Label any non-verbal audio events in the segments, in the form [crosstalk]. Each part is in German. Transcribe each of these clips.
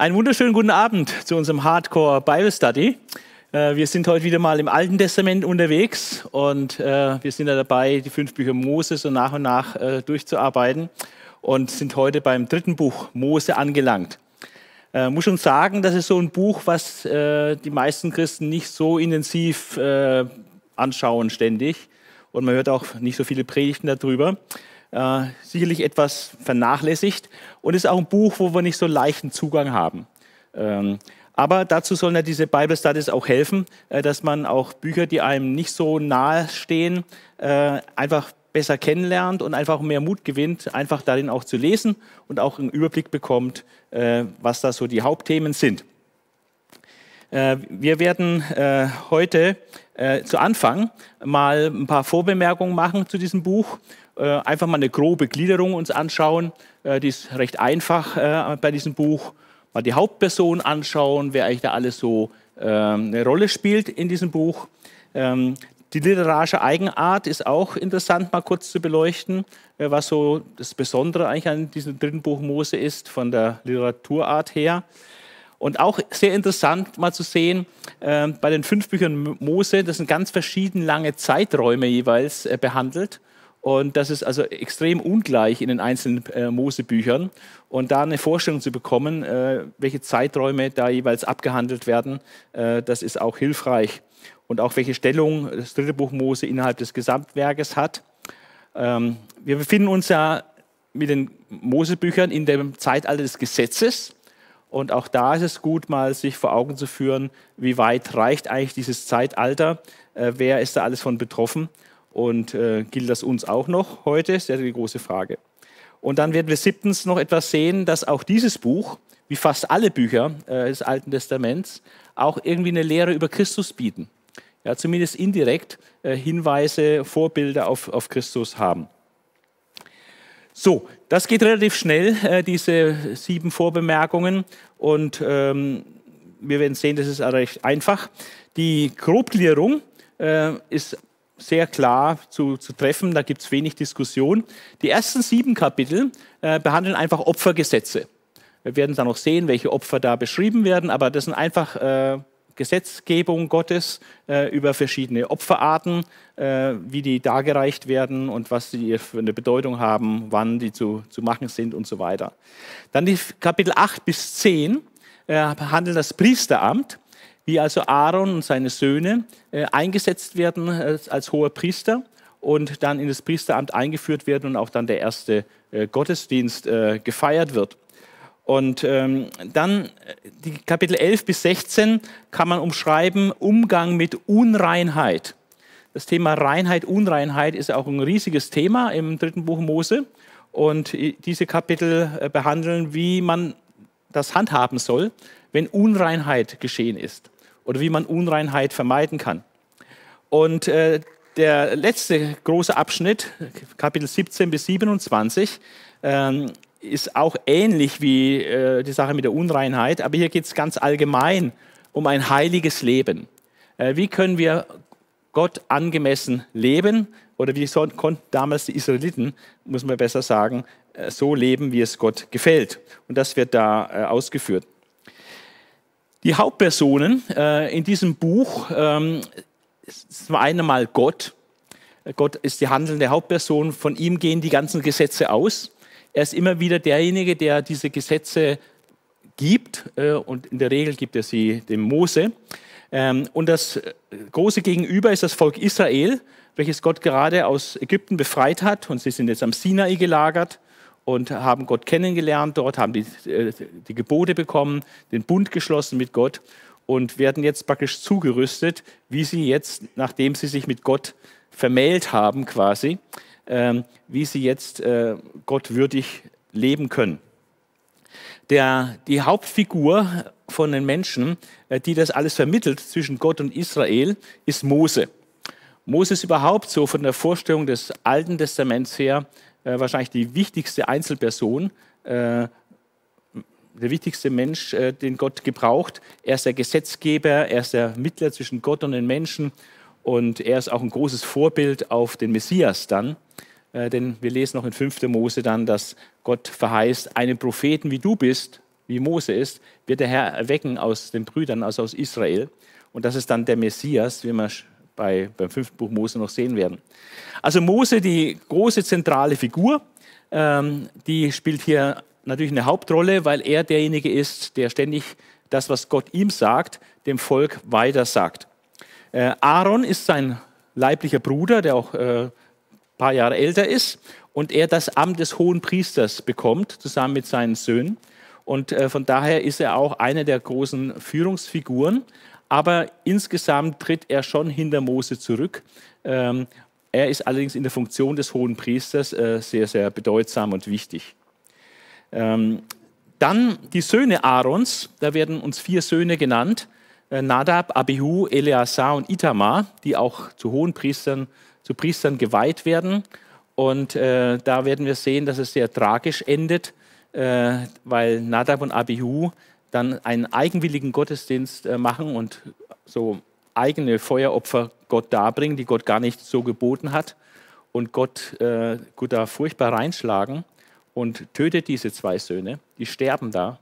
Einen wunderschönen guten Abend zu unserem Hardcore Bible Study. Äh, wir sind heute wieder mal im Alten Testament unterwegs und äh, wir sind ja dabei, die fünf Bücher Mose so nach und nach äh, durchzuarbeiten und sind heute beim dritten Buch Mose angelangt. Ich muss schon sagen, das ist so ein Buch, was die meisten Christen nicht so intensiv anschauen ständig und man hört auch nicht so viele Predigten darüber äh, sicherlich etwas vernachlässigt und ist auch ein Buch, wo wir nicht so leichten Zugang haben. Ähm, aber dazu sollen ja diese Bible Studies auch helfen, äh, dass man auch Bücher, die einem nicht so nahe stehen, äh, einfach besser kennenlernt und einfach mehr Mut gewinnt, einfach darin auch zu lesen und auch einen Überblick bekommt, äh, was da so die Hauptthemen sind. Äh, wir werden äh, heute zu Anfang mal ein paar Vorbemerkungen machen zu diesem Buch einfach mal eine grobe Gliederung uns anschauen. Äh, die ist recht einfach äh, bei diesem Buch. Mal die Hauptperson anschauen, wer eigentlich da alles so eine Rolle spielt in diesem Buch. Ähm, die literarische Eigenart ist auch interessant, mal kurz zu beleuchten, was so das Besondere eigentlich an diesem dritten Buch Mose ist, von der Literaturart her. Und auch sehr interessant mal zu sehen, äh, bei den fünf Büchern Mose, das sind ganz verschieden lange Zeiträume jeweils äh, behandelt. Und das ist also extrem ungleich in den einzelnen äh, Mosebüchern. Und da eine Vorstellung zu bekommen, äh, welche Zeiträume da jeweils abgehandelt werden, äh, das ist auch hilfreich. Und auch welche Stellung das dritte Buch Mose innerhalb des Gesamtwerkes hat. Ähm, wir befinden uns ja mit den Mosebüchern in dem Zeitalter des Gesetzes. Und auch da ist es gut, mal sich vor Augen zu führen, wie weit reicht eigentlich dieses Zeitalter, äh, wer ist da alles von betroffen und äh, gilt das uns auch noch heute? Ja die große Frage. Und dann werden wir siebtens noch etwas sehen, dass auch dieses Buch, wie fast alle Bücher äh, des Alten Testaments, auch irgendwie eine Lehre über Christus bieten. Ja, zumindest indirekt äh, Hinweise, Vorbilder auf, auf Christus haben. So, das geht relativ schnell, äh, diese sieben Vorbemerkungen. Und ähm, wir werden sehen, das ist recht einfach. Die Grobklärung äh, ist sehr klar zu, zu treffen, da gibt es wenig Diskussion. Die ersten sieben Kapitel äh, behandeln einfach Opfergesetze. Wir werden dann noch sehen, welche Opfer da beschrieben werden, aber das sind einfach äh, Gesetzgebung Gottes äh, über verschiedene Opferarten, äh, wie die dargereicht werden und was sie für eine Bedeutung haben, wann die zu, zu machen sind und so weiter. Dann die Kapitel 8 bis 10 äh, behandeln das Priesteramt wie also Aaron und seine Söhne äh, eingesetzt werden äh, als hoher Priester und dann in das Priesteramt eingeführt werden und auch dann der erste äh, Gottesdienst äh, gefeiert wird. Und ähm, dann äh, die Kapitel 11 bis 16 kann man umschreiben Umgang mit Unreinheit. Das Thema Reinheit, Unreinheit ist auch ein riesiges Thema im dritten Buch Mose. Und diese Kapitel äh, behandeln, wie man das handhaben soll, wenn Unreinheit geschehen ist oder wie man Unreinheit vermeiden kann. Und äh, der letzte große Abschnitt, Kapitel 17 bis 27, ähm, ist auch ähnlich wie äh, die Sache mit der Unreinheit, aber hier geht es ganz allgemein um ein heiliges Leben. Äh, wie können wir Gott angemessen leben? Oder wie konnten damals die Israeliten, muss man besser sagen, äh, so leben, wie es Gott gefällt? Und das wird da äh, ausgeführt. Die Hauptpersonen äh, in diesem Buch ähm, ist zum einen mal Gott. Gott ist die handelnde Hauptperson. Von ihm gehen die ganzen Gesetze aus. Er ist immer wieder derjenige, der diese Gesetze gibt äh, und in der Regel gibt er sie dem Mose. Ähm, und das große Gegenüber ist das Volk Israel, welches Gott gerade aus Ägypten befreit hat und sie sind jetzt am Sinai gelagert und haben Gott kennengelernt dort, haben die, äh, die Gebote bekommen, den Bund geschlossen mit Gott und werden jetzt praktisch zugerüstet, wie sie jetzt, nachdem sie sich mit Gott vermählt haben quasi, ähm, wie sie jetzt äh, Gott würdig leben können. Der, die Hauptfigur von den Menschen, äh, die das alles vermittelt zwischen Gott und Israel, ist Mose. Mose ist überhaupt so von der Vorstellung des Alten Testaments her äh, wahrscheinlich die wichtigste Einzelperson, äh, der wichtigste Mensch, äh, den Gott gebraucht. Er ist der Gesetzgeber, er ist der Mittler zwischen Gott und den Menschen und er ist auch ein großes Vorbild auf den Messias dann. Äh, denn wir lesen noch in 5. Mose dann, dass Gott verheißt, einen Propheten wie du bist, wie Mose ist, wird der Herr erwecken aus den Brüdern, also aus Israel. Und das ist dann der Messias, wie wir bei, beim fünften Buch Mose noch sehen werden. Also Mose, die große zentrale Figur, ähm, die spielt hier natürlich eine Hauptrolle, weil er derjenige ist, der ständig das, was Gott ihm sagt, dem Volk weiter sagt. Äh, Aaron ist sein leiblicher Bruder, der auch äh, ein paar Jahre älter ist und er das Amt des hohen Priesters bekommt, zusammen mit seinen Söhnen. Und äh, von daher ist er auch eine der großen Führungsfiguren. Aber insgesamt tritt er schon hinter Mose zurück. Ähm, er ist allerdings in der Funktion des hohen Priesters äh, sehr, sehr bedeutsam und wichtig. Ähm, dann die Söhne Aarons, da werden uns vier Söhne genannt. Äh, Nadab, Abihu, Eleazar und Itamar, die auch zu hohen Priestern, zu Priestern geweiht werden. Und äh, da werden wir sehen, dass es sehr tragisch endet, äh, weil Nadab und Abihu dann einen eigenwilligen Gottesdienst äh, machen und so eigene Feueropfer Gott darbringen, die Gott gar nicht so geboten hat. Und Gott, äh, Gott da furchtbar reinschlagen und tötet diese zwei Söhne. Die sterben da.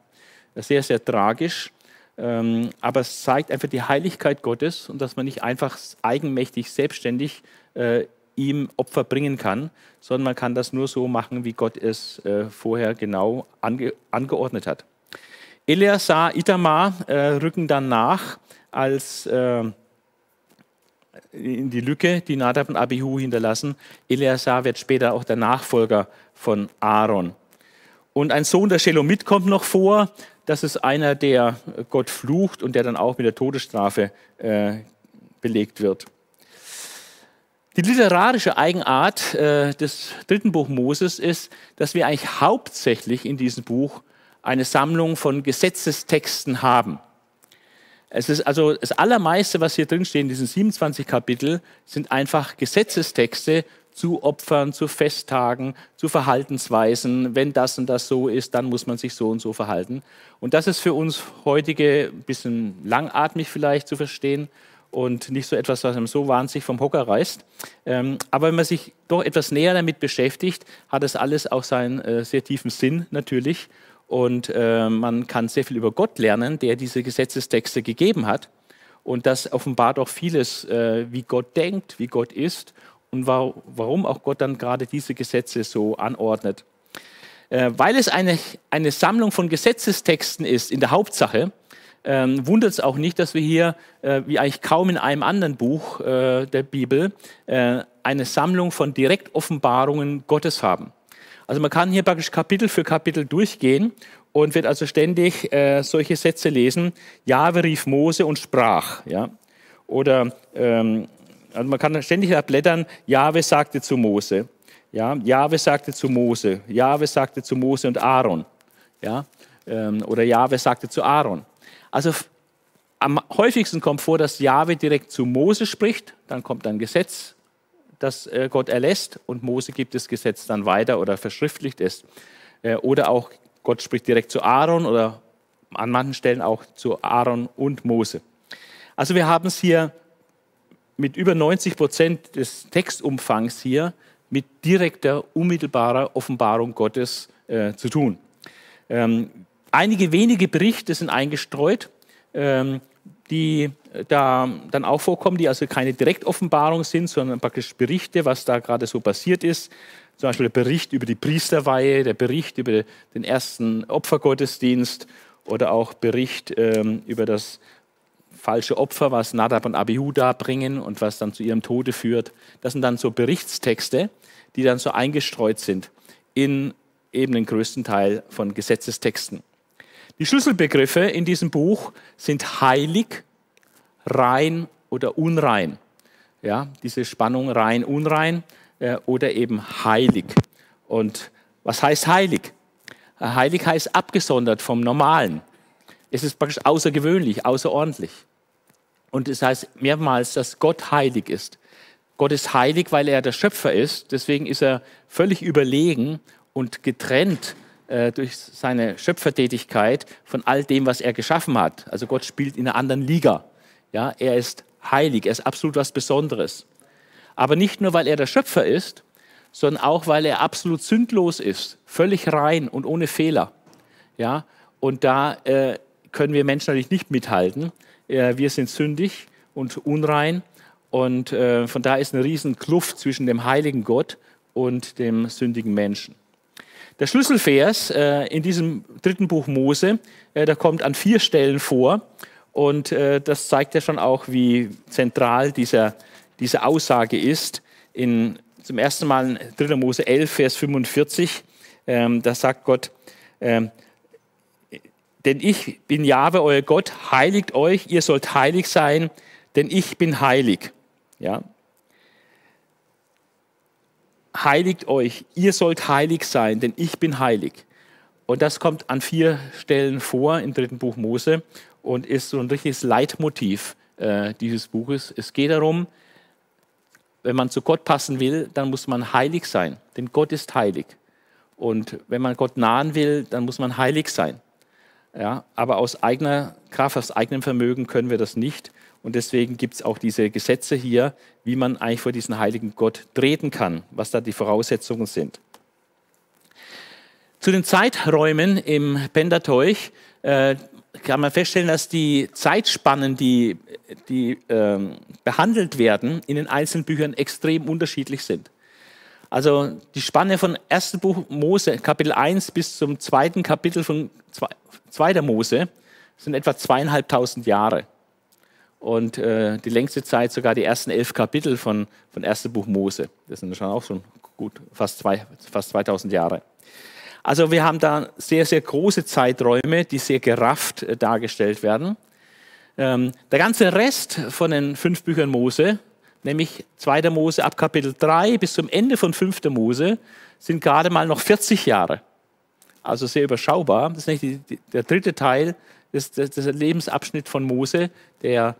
Sehr, sehr tragisch. Ähm, aber es zeigt einfach die Heiligkeit Gottes und dass man nicht einfach eigenmächtig, selbstständig äh, ihm Opfer bringen kann, sondern man kann das nur so machen, wie Gott es äh, vorher genau ange angeordnet hat. Eleazar, Itamar äh, rücken dann nach als äh, in die Lücke, die Nadab und Abihu hinterlassen. Eleazar wird später auch der Nachfolger von Aaron. Und ein Sohn der Shelomit kommt noch vor. Das ist einer, der Gott flucht und der dann auch mit der Todesstrafe äh, belegt wird. Die literarische Eigenart äh, des dritten Buch Moses ist, dass wir eigentlich hauptsächlich in diesem Buch eine Sammlung von Gesetzestexten haben. Es ist also das Allermeiste, was hier drin steht in diesen 27 Kapitel, sind einfach Gesetzestexte zu Opfern, zu Festtagen, zu Verhaltensweisen. Wenn das und das so ist, dann muss man sich so und so verhalten. Und das ist für uns heutige ein bisschen langatmig vielleicht zu verstehen und nicht so etwas, was einem so wahnsinnig vom Hocker reißt. Ähm, aber wenn man sich doch etwas näher damit beschäftigt, hat es alles auch seinen äh, sehr tiefen Sinn natürlich. Und äh, man kann sehr viel über Gott lernen, der diese Gesetzestexte gegeben hat. Und das offenbart auch vieles, äh, wie Gott denkt, wie Gott ist und wa warum auch Gott dann gerade diese Gesetze so anordnet. Äh, weil es eine, eine Sammlung von Gesetzestexten ist, in der Hauptsache, ähm, wundert es auch nicht, dass wir hier, äh, wie eigentlich kaum in einem anderen Buch äh, der Bibel, äh, eine Sammlung von Direktoffenbarungen Gottes haben. Also man kann hier praktisch Kapitel für Kapitel durchgehen und wird also ständig äh, solche Sätze lesen. Jahwe rief Mose und sprach. Ja? Oder ähm, also man kann ständig blättern, Jahwe sagte zu Mose. Ja? Jahwe sagte zu Mose. Jahwe sagte zu Mose und Aaron. Ja? Ähm, oder Jahwe sagte zu Aaron. Also am häufigsten kommt vor, dass Jahwe direkt zu Mose spricht, dann kommt ein Gesetz das äh, Gott erlässt und Mose gibt das Gesetz dann weiter oder verschriftlicht es. Äh, oder auch Gott spricht direkt zu Aaron oder an manchen Stellen auch zu Aaron und Mose. Also wir haben es hier mit über 90 Prozent des Textumfangs hier mit direkter, unmittelbarer Offenbarung Gottes äh, zu tun. Ähm, einige wenige Berichte sind eingestreut. Ähm, die da dann auch vorkommen, die also keine Direktoffenbarung sind, sondern praktisch Berichte, was da gerade so passiert ist. Zum Beispiel der Bericht über die Priesterweihe, der Bericht über den ersten Opfergottesdienst oder auch Bericht ähm, über das falsche Opfer, was Nadab und Abihu da bringen und was dann zu ihrem Tode führt. Das sind dann so Berichtstexte, die dann so eingestreut sind in eben den größten Teil von Gesetzestexten. Die Schlüsselbegriffe in diesem Buch sind heilig, rein oder unrein. Ja, diese Spannung rein, unrein äh, oder eben heilig. Und was heißt heilig? Äh, heilig heißt abgesondert vom Normalen. Es ist praktisch außergewöhnlich, außerordentlich. Und es heißt mehrmals, dass Gott heilig ist. Gott ist heilig, weil er der Schöpfer ist. Deswegen ist er völlig überlegen und getrennt äh, durch seine Schöpfertätigkeit von all dem, was er geschaffen hat. Also Gott spielt in einer anderen Liga. Ja, er ist heilig, er ist absolut was Besonderes. Aber nicht nur, weil er der Schöpfer ist, sondern auch, weil er absolut sündlos ist, völlig rein und ohne Fehler. Ja, Und da äh, können wir Menschen natürlich nicht mithalten. Äh, wir sind sündig und unrein. Und äh, von daher ist eine riesen Kluft zwischen dem heiligen Gott und dem sündigen Menschen. Der Schlüsselvers äh, in diesem dritten Buch Mose, äh, der kommt an vier Stellen vor. Und äh, das zeigt ja schon auch, wie zentral dieser, diese Aussage ist. In, zum ersten Mal in 3. Mose 11, Vers 45, ähm, da sagt Gott, ähm, denn ich bin Jahwe, euer Gott, heiligt euch, ihr sollt heilig sein, denn ich bin heilig. Ja. Heiligt euch, ihr sollt heilig sein, denn ich bin heilig. Und das kommt an vier Stellen vor im dritten Buch Mose und ist so ein richtiges Leitmotiv äh, dieses Buches. Es geht darum, wenn man zu Gott passen will, dann muss man heilig sein, denn Gott ist heilig. Und wenn man Gott nahen will, dann muss man heilig sein. Ja, aber aus eigener Kraft, aus eigenem Vermögen können wir das nicht. Und deswegen gibt es auch diese Gesetze hier, wie man eigentlich vor diesen heiligen Gott treten kann, was da die Voraussetzungen sind. Zu den Zeiträumen im Pentateuch äh, kann man feststellen, dass die Zeitspannen, die, die äh, behandelt werden, in den einzelnen Büchern extrem unterschiedlich sind. Also die Spanne von 1. Buch Mose, Kapitel 1 bis zum zweiten Kapitel von 2. Mose sind etwa zweieinhalbtausend Jahre. Und äh, die längste Zeit sogar die ersten elf Kapitel von, von 1. Buch Mose. Das sind schon auch schon gut fast, zwei, fast 2000 Jahre. Also wir haben da sehr, sehr große Zeiträume, die sehr gerafft äh, dargestellt werden. Ähm, der ganze Rest von den fünf Büchern Mose nämlich 2. Mose ab Kapitel 3 bis zum Ende von 5. Mose, sind gerade mal noch 40 Jahre. Also sehr überschaubar. Das ist nicht die, die, der dritte Teil des, des, des Lebensabschnitt von Mose, der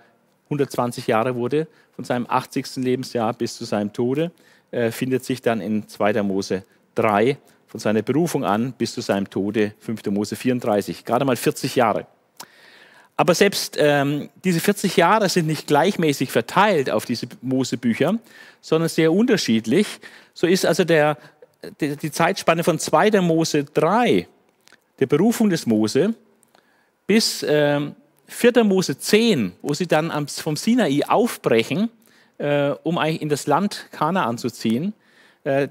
120 Jahre wurde, von seinem 80. Lebensjahr bis zu seinem Tode, äh, findet sich dann in 2. Mose 3, von seiner Berufung an bis zu seinem Tode, 5. Mose 34. Gerade mal 40 Jahre. Aber selbst ähm, diese 40 Jahre sind nicht gleichmäßig verteilt auf diese Mosebücher, sondern sehr unterschiedlich. So ist also der, die, die Zeitspanne von 2. Mose 3, der Berufung des Mose, bis ähm, 4. Mose 10, wo sie dann vom Sinai aufbrechen, äh, um eigentlich in das Land Kanaan zu ziehen. Äh,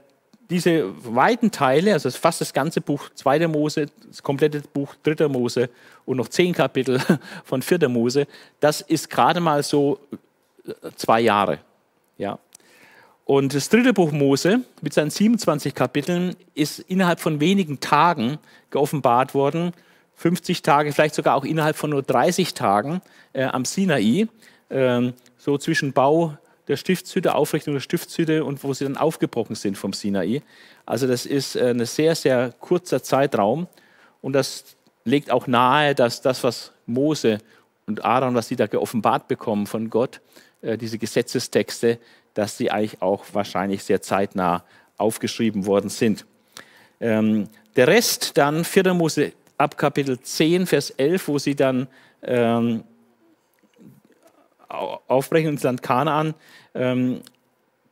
diese weiten Teile, also fast das ganze Buch 2. Mose, das komplette Buch 3. Mose und noch zehn Kapitel [laughs] von 4. Mose, das ist gerade mal so äh, zwei Jahre. Ja. Und das dritte Buch Mose mit seinen 27 Kapiteln ist innerhalb von wenigen Tagen geoffenbart worden. 50 Tage, vielleicht sogar auch innerhalb von nur 30 Tagen äh, am Sinai, äh, so zwischen Bau der Stiftshütte, Aufrichtung der Stiftshütte und wo sie dann aufgebrochen sind vom Sinai. Also das ist äh, ein sehr, sehr kurzer Zeitraum und das legt auch nahe, dass das, was Mose und Aaron, was sie da geoffenbart bekommen von Gott, äh, diese Gesetzestexte, dass sie eigentlich auch wahrscheinlich sehr zeitnah aufgeschrieben worden sind. Ähm, der Rest dann, 4. Mose ab Kapitel 10, Vers 11, wo sie dann ähm, aufbrechen ins Land Kanaan ähm,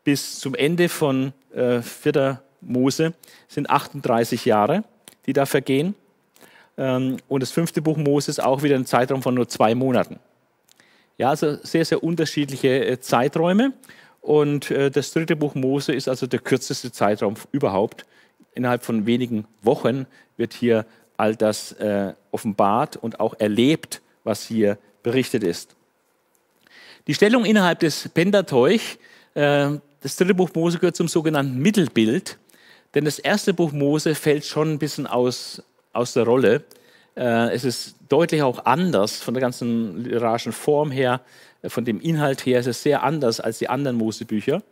bis zum Ende von äh, 4. Mose sind 38 Jahre, die da vergehen. Ähm, und das fünfte Buch Moses auch wieder ein Zeitraum von nur zwei Monaten. Ja, also sehr, sehr unterschiedliche äh, Zeiträume. Und äh, das dritte Buch Mose ist also der kürzeste Zeitraum überhaupt. Innerhalb von wenigen Wochen wird hier all das äh, offenbart und auch erlebt, was hier berichtet ist. Die Stellung innerhalb des Pentateuch, äh, das dritte Buch Mose gehört zum sogenannten Mittelbild, denn das erste Buch Mose fällt schon ein bisschen aus, aus der Rolle. Äh, es ist deutlich auch anders von der ganzen literarischen Form her, äh, von dem Inhalt her, es ist sehr anders als die anderen Mosebücher.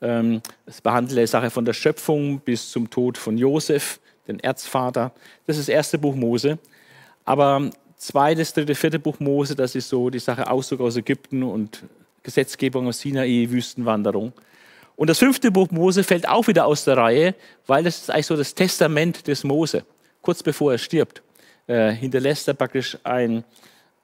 Ähm, es behandelt die Sache von der Schöpfung bis zum Tod von Josef, den Erzvater. Das ist das erste Buch Mose. Aber zweites, dritte, vierte Buch Mose, das ist so die Sache Auszug aus Ägypten und Gesetzgebung aus Sinai, Wüstenwanderung. Und das fünfte Buch Mose fällt auch wieder aus der Reihe, weil das ist eigentlich so das Testament des Mose. Kurz bevor er stirbt, äh, hinterlässt er praktisch ein,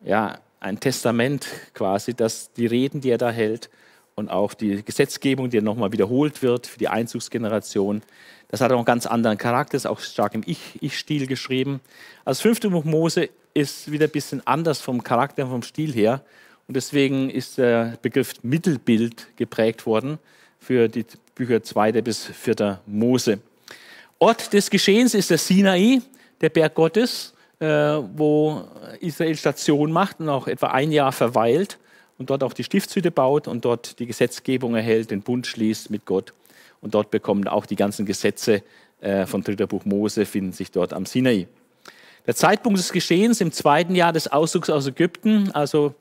ja, ein Testament quasi, das die Reden, die er da hält und auch die Gesetzgebung, die nochmal wiederholt wird für die Einzugsgeneration. Das hat auch einen ganz anderen Charakter, ist auch stark im Ich-Stil geschrieben. Also das fünfte Buch Mose ist wieder ein bisschen anders vom Charakter, vom Stil her. Und deswegen ist der Begriff Mittelbild geprägt worden für die Bücher 2. bis 4. Mose. Ort des Geschehens ist der Sinai, der Berg Gottes, äh, wo Israel Station macht und auch etwa ein Jahr verweilt und dort auch die Stiftshütte baut und dort die Gesetzgebung erhält, den Bund schließt mit Gott. Und dort bekommen auch die ganzen Gesetze äh, von dritter Buch Mose, finden sich dort am Sinai. Der Zeitpunkt des Geschehens im zweiten Jahr des Auszugs aus Ägypten, also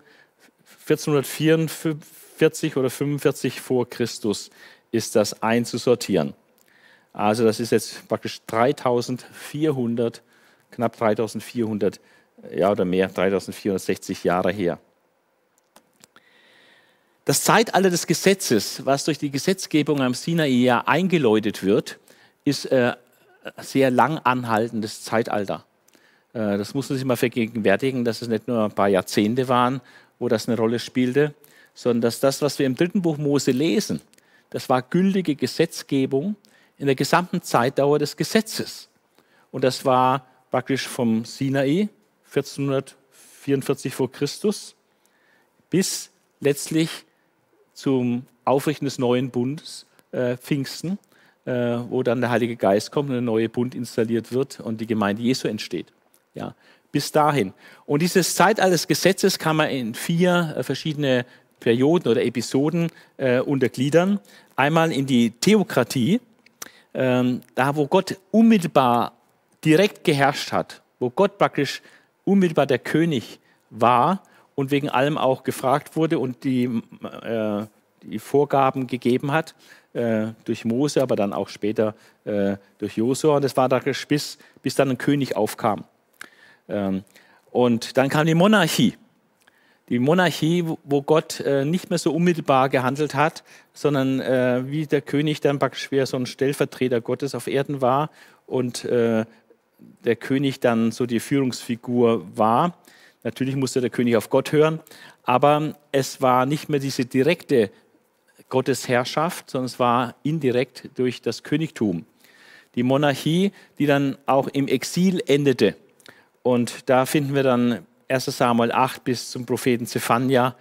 1444 oder 45 vor Christus, ist das einzusortieren. Also das ist jetzt praktisch 3400, knapp 3400, ja oder mehr, 3460 Jahre her. Das Zeitalter des Gesetzes, was durch die Gesetzgebung am Sinai ja eingeläutet wird, ist äh, sehr lang anhaltendes Zeitalter. Äh, das muss man sich mal vergegenwärtigen, dass es nicht nur ein paar Jahrzehnte waren, wo das eine Rolle spielte, sondern dass das, was wir im dritten Buch Mose lesen, das war gültige Gesetzgebung in der gesamten Zeitdauer des Gesetzes. Und das war praktisch vom Sinai 1444 vor Christus bis letztlich zum Aufrichten des neuen Bundes, äh, Pfingsten, äh, wo dann der Heilige Geist kommt und ein neuer Bund installiert wird und die Gemeinde Jesu entsteht. Ja, bis dahin. Und dieses Zeitalter des Gesetzes kann man in vier äh, verschiedene Perioden oder Episoden äh, untergliedern. Einmal in die Theokratie, ähm, da wo Gott unmittelbar direkt geherrscht hat, wo Gott praktisch unmittelbar der König war und wegen allem auch gefragt wurde und die, äh, die Vorgaben gegeben hat, äh, durch Mose, aber dann auch später äh, durch Josua. Und das war da bis, bis dann ein König aufkam. Ähm, und dann kam die Monarchie. Die Monarchie, wo Gott äh, nicht mehr so unmittelbar gehandelt hat, sondern äh, wie der König dann praktisch wie so ein Stellvertreter Gottes auf Erden war und äh, der König dann so die Führungsfigur war. Natürlich musste der König auf Gott hören, aber es war nicht mehr diese direkte Gottesherrschaft, sondern es war indirekt durch das Königtum. Die Monarchie, die dann auch im Exil endete. Und da finden wir dann 1 Samuel 8 bis zum Propheten Zephania,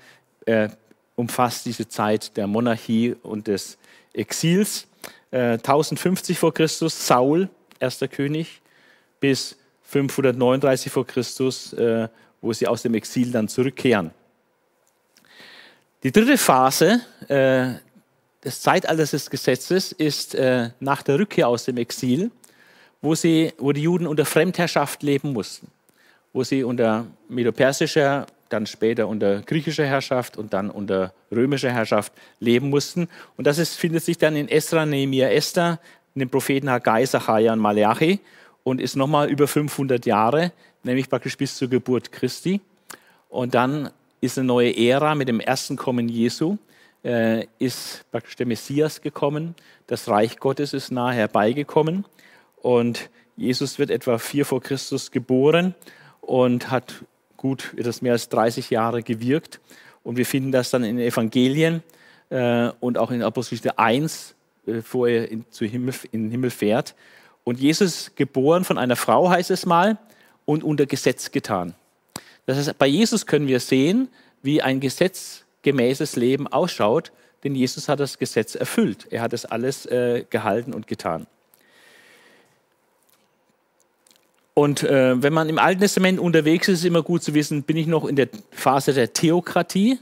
äh, umfasst diese Zeit der Monarchie und des Exils. Äh, 1050 vor Christus, Saul, erster König, bis 539 vor Christus, äh, wo sie aus dem Exil dann zurückkehren. Die dritte Phase äh, des Zeitalters des Gesetzes ist äh, nach der Rückkehr aus dem Exil, wo, sie, wo die Juden unter Fremdherrschaft leben mussten, wo sie unter medopersischer, dann später unter griechischer Herrschaft und dann unter römischer Herrschaft leben mussten. Und das ist, findet sich dann in Esra, Nehemiah, Esther, in den Propheten Haggai, Zachariah und Malachi und ist nochmal über 500 Jahre, nämlich praktisch bis zur Geburt Christi. Und dann ist eine neue Ära mit dem ersten Kommen Jesu, äh, ist praktisch der Messias gekommen, das Reich Gottes ist nahe herbeigekommen und Jesus wird etwa vier vor Christus geboren und hat gut etwas mehr als 30 Jahre gewirkt. Und wir finden das dann in den Evangelien äh, und auch in Apostelgeschichte 1, äh, bevor er in, zu Himmel, in den Himmel fährt. Und Jesus geboren von einer Frau, heißt es mal, und unter Gesetz getan. Das heißt, bei Jesus können wir sehen, wie ein gesetzgemäßes Leben ausschaut, denn Jesus hat das Gesetz erfüllt. Er hat es alles äh, gehalten und getan. Und äh, wenn man im Alten Testament unterwegs ist, ist es immer gut zu wissen, bin ich noch in der Phase der Theokratie,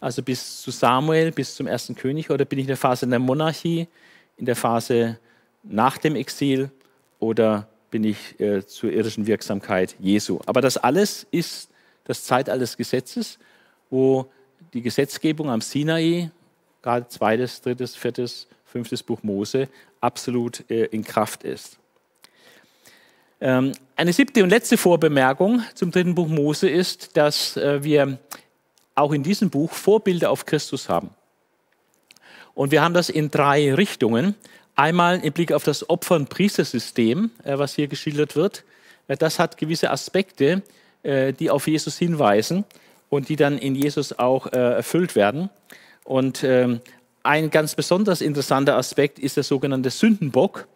also bis zu Samuel, bis zum ersten König, oder bin ich in der Phase der Monarchie, in der Phase nach dem Exil oder bin ich äh, zur irdischen Wirksamkeit Jesu. Aber das alles ist das Zeitalter des Gesetzes, wo die Gesetzgebung am Sinai, gerade zweites, drittes, viertes, fünftes Buch Mose, absolut äh, in Kraft ist. Ähm, eine siebte und letzte Vorbemerkung zum dritten Buch Mose ist, dass äh, wir auch in diesem Buch Vorbilder auf Christus haben. Und wir haben das in drei Richtungen. Einmal im Blick auf das Opfer- und Priestersystem, äh, was hier geschildert wird. Äh, das hat gewisse Aspekte, die auf Jesus hinweisen und die dann in Jesus auch erfüllt werden. Und ähm, ein ganz besonders interessanter Aspekt ist der sogenannte Sündenbock,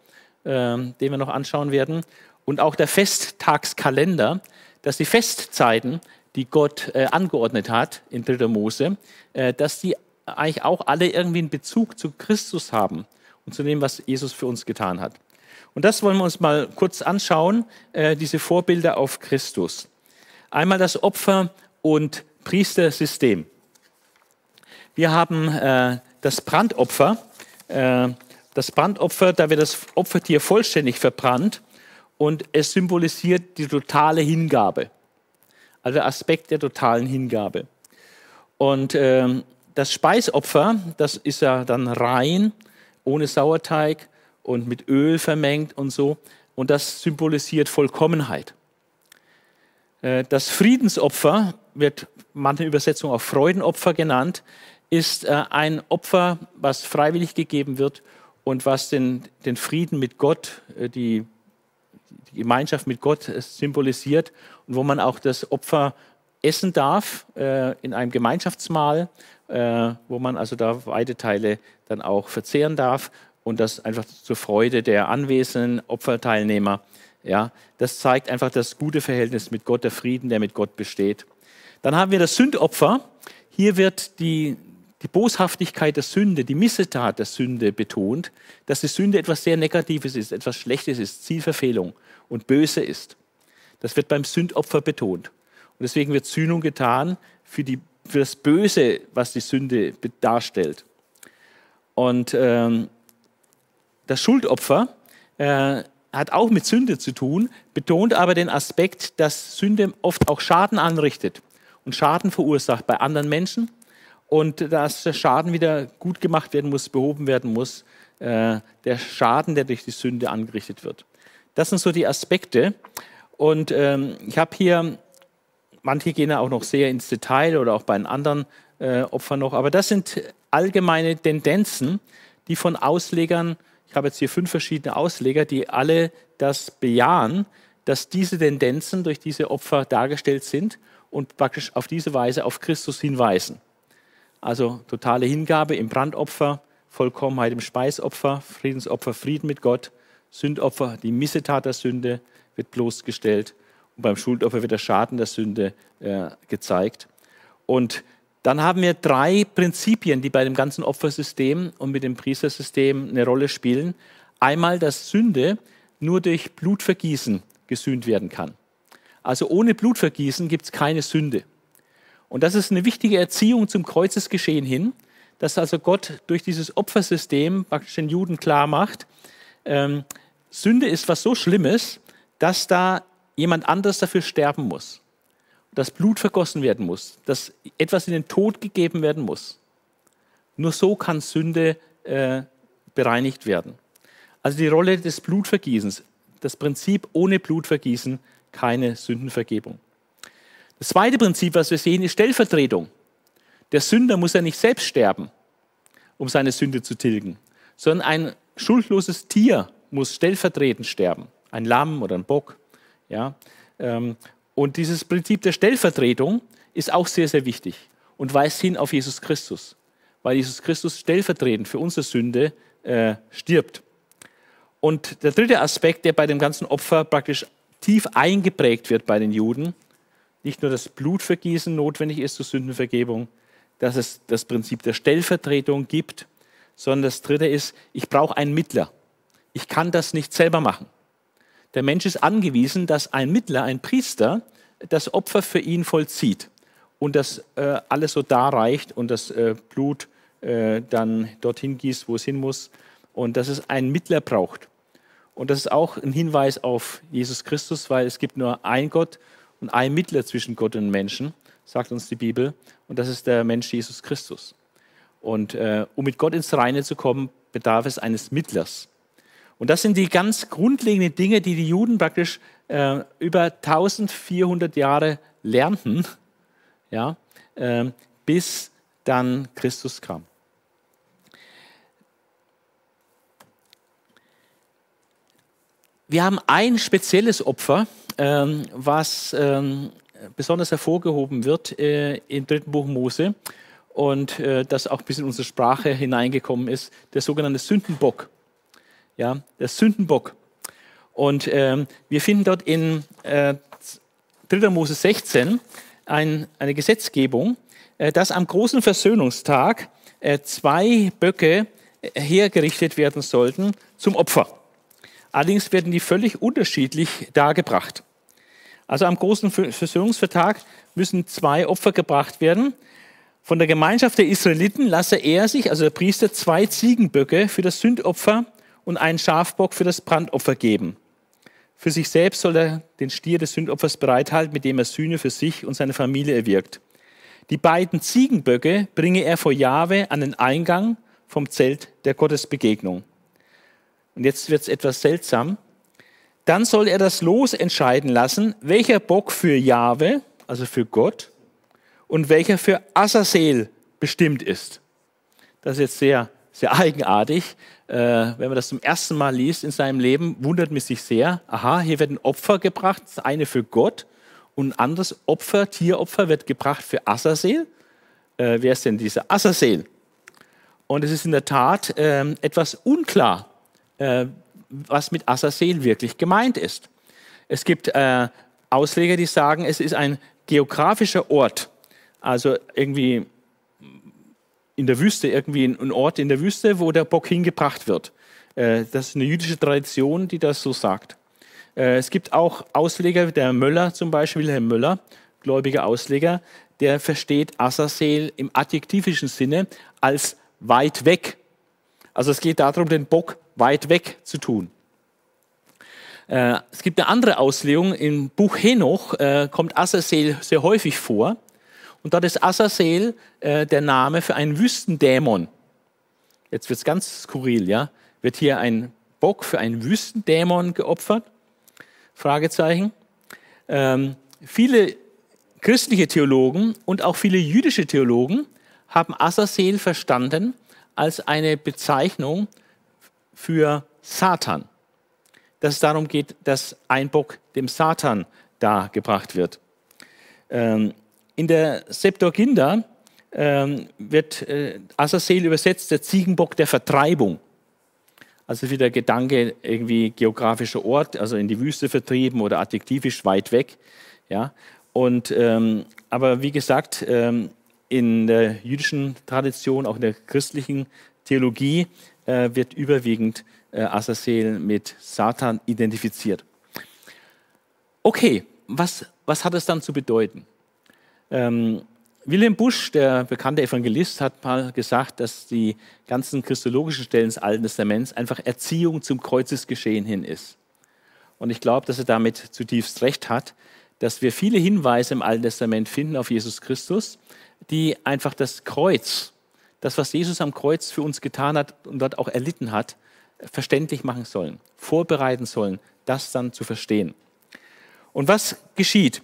ähm, den wir noch anschauen werden. Und auch der Festtagskalender, dass die Festzeiten, die Gott äh, angeordnet hat in 3. Mose, äh, dass die eigentlich auch alle irgendwie einen Bezug zu Christus haben und zu dem, was Jesus für uns getan hat. Und das wollen wir uns mal kurz anschauen, äh, diese Vorbilder auf Christus. Einmal das Opfer- und Priestersystem. Wir haben äh, das Brandopfer. Äh, das Brandopfer, da wird das Opfertier vollständig verbrannt und es symbolisiert die totale Hingabe. Also Aspekt der totalen Hingabe. Und ähm, das Speisopfer, das ist ja dann rein, ohne Sauerteig und mit Öl vermengt und so. Und das symbolisiert Vollkommenheit. Äh, das Friedensopfer wird manche Übersetzung auch Freudenopfer genannt, ist äh, ein Opfer, was freiwillig gegeben wird und was den, den Frieden mit Gott, äh, die, die Gemeinschaft mit Gott symbolisiert und wo man auch das Opfer essen darf in einem Gemeinschaftsmahl äh, wo man also da weite Teile dann auch verzehren darf und das einfach zur Freude der anwesenden Opferteilnehmer. Ja, das zeigt einfach das gute Verhältnis mit Gott, der Frieden, der mit Gott besteht. Dann haben wir das Sündopfer. Hier wird die, die Boshaftigkeit der Sünde, die Missetat der Sünde betont, dass die Sünde etwas sehr Negatives ist, etwas Schlechtes ist, Zielverfehlung und böse ist. Das wird beim Sündopfer betont. Und deswegen wird Sühnung getan für die für das Böse, was die Sünde darstellt. Und ähm, das Schuldopfer äh, hat auch mit Sünde zu tun, betont aber den Aspekt, dass Sünde oft auch Schaden anrichtet und Schaden verursacht bei anderen Menschen und dass der Schaden wieder gut gemacht werden muss, behoben werden muss, äh, der Schaden, der durch die Sünde angerichtet wird. Das sind so die Aspekte. Und ähm, ich habe hier Manche gehen auch noch sehr ins Detail oder auch bei den anderen äh, Opfern noch. Aber das sind allgemeine Tendenzen, die von Auslegern, ich habe jetzt hier fünf verschiedene Ausleger, die alle das bejahen, dass diese Tendenzen durch diese Opfer dargestellt sind und praktisch auf diese Weise auf Christus hinweisen. Also totale Hingabe im Brandopfer, Vollkommenheit im Speisopfer, Friedensopfer, Frieden mit Gott, Sündopfer, die Missetat der Sünde wird bloßgestellt und beim Schuldopfer wird der Schaden der Sünde äh, gezeigt. Und dann haben wir drei Prinzipien, die bei dem ganzen Opfersystem und mit dem Priestersystem eine Rolle spielen. Einmal, dass Sünde nur durch Blutvergießen gesühnt werden kann. Also ohne Blutvergießen gibt es keine Sünde. Und das ist eine wichtige Erziehung zum Kreuzesgeschehen hin, dass also Gott durch dieses Opfersystem praktisch den Juden klar macht, ähm, Sünde ist was so Schlimmes, dass da jemand anderes dafür sterben muss, dass Blut vergossen werden muss, dass etwas in den Tod gegeben werden muss. Nur so kann Sünde äh, bereinigt werden. Also die Rolle des Blutvergießens, das Prinzip ohne Blutvergießen keine Sündenvergebung. Das zweite Prinzip, was wir sehen, ist Stellvertretung. Der Sünder muss ja nicht selbst sterben, um seine Sünde zu tilgen, sondern ein schuldloses Tier muss stellvertretend sterben. Ein Lamm oder ein Bock. Ja? Ähm, und dieses Prinzip der Stellvertretung ist auch sehr, sehr wichtig und weist hin auf Jesus Christus, weil Jesus Christus stellvertretend für unsere Sünde äh, stirbt. Und der dritte Aspekt, der bei dem ganzen Opfer praktisch tief eingeprägt wird bei den Juden, nicht nur das Blutvergießen notwendig ist zur Sündenvergebung, dass es das Prinzip der Stellvertretung gibt, sondern das dritte ist, ich brauche einen Mittler. Ich kann das nicht selber machen. Der Mensch ist angewiesen, dass ein Mittler, ein Priester, das Opfer für ihn vollzieht und das äh, alles so darreicht und das äh, Blut äh, dann dorthin gießt, wo es hin muss und dass es einen Mittler braucht. Und das ist auch ein Hinweis auf Jesus Christus, weil es gibt nur ein Gott und ein Mittler zwischen Gott und Menschen, sagt uns die Bibel, und das ist der Mensch Jesus Christus. Und äh, um mit Gott ins Reine zu kommen, bedarf es eines Mittlers. Und das sind die ganz grundlegenden Dinge, die die Juden praktisch äh, über 1400 Jahre lernten, ja, äh, bis dann Christus kam. Wir haben ein spezielles Opfer, ähm, was ähm, besonders hervorgehoben wird äh, im dritten Buch Mose. und äh, das auch bis in unsere Sprache hineingekommen ist, der sogenannte Sündenbock. Ja, der Sündenbock. Und ähm, wir finden dort in äh, 3. Mose 16 ein, eine Gesetzgebung, äh, dass am großen Versöhnungstag äh, zwei Böcke äh, hergerichtet werden sollten zum Opfer. Allerdings werden die völlig unterschiedlich dargebracht. Also am großen Versöhnungstag müssen zwei Opfer gebracht werden. Von der Gemeinschaft der Israeliten lasse er sich, also der Priester, zwei Ziegenböcke für das Sündopfer und einen Schafbock für das Brandopfer geben. Für sich selbst soll er den Stier des Sündopfers bereithalten, mit dem er Sühne für sich und seine Familie erwirkt. Die beiden Ziegenböcke bringe er vor Jahwe an den Eingang vom Zelt der Gottesbegegnung. Und jetzt wird es etwas seltsam. Dann soll er das Los entscheiden lassen, welcher Bock für Jahwe, also für Gott, und welcher für Azazel bestimmt ist. Das ist jetzt sehr, sehr eigenartig. Äh, wenn man das zum ersten Mal liest in seinem Leben, wundert man sich sehr. Aha, hier werden Opfer gebracht, das eine für Gott und ein anderes Opfer, Tieropfer wird gebracht für Azazel. Äh, wer ist denn dieser Azazel? Und es ist in der Tat äh, etwas unklar, äh, was mit Azazel wirklich gemeint ist. Es gibt äh, Ausleger, die sagen, es ist ein geografischer Ort, also irgendwie in der Wüste, irgendwie ein Ort in der Wüste, wo der Bock hingebracht wird. Äh, das ist eine jüdische Tradition, die das so sagt. Äh, es gibt auch Ausleger, der Möller zum Beispiel, Wilhelm Möller, gläubiger Ausleger, der versteht Azazel im adjektivischen Sinne als weit weg. Also es geht darum, den Bock weit weg zu tun. Äh, es gibt eine andere Auslegung, im Buch Henoch äh, kommt Azazel sehr häufig vor. Und dort ist Azazel der Name für einen Wüstendämon. Jetzt wird es ganz skurril, ja? Wird hier ein Bock für einen Wüstendämon geopfert? Fragezeichen. Ähm, viele christliche Theologen und auch viele jüdische Theologen haben Azazel verstanden als eine Bezeichnung für Satan. Dass es darum geht, dass ein Bock dem Satan dargebracht wird. Ähm, in der Septuaginta ähm, wird äh, Azazel übersetzt der Ziegenbock der Vertreibung. Also wieder Gedanke irgendwie geografischer Ort, also in die Wüste vertrieben oder adjektivisch weit weg. Ja? Und, ähm, aber wie gesagt, ähm, in der jüdischen Tradition, auch in der christlichen Theologie, äh, wird überwiegend äh, Azazel mit Satan identifiziert. Okay, was, was hat es dann zu bedeuten? Ähm, Wilhelm Busch, der bekannte Evangelist, hat mal gesagt, dass die ganzen christologischen Stellen des Alten Testaments einfach Erziehung zum Kreuzesgeschehen hin ist. Und ich glaube, dass er damit zutiefst recht hat, dass wir viele Hinweise im Alten Testament finden auf Jesus Christus, die einfach das Kreuz, das, was Jesus am Kreuz für uns getan hat und dort auch erlitten hat, verständlich machen sollen, vorbereiten sollen, das dann zu verstehen. Und was geschieht?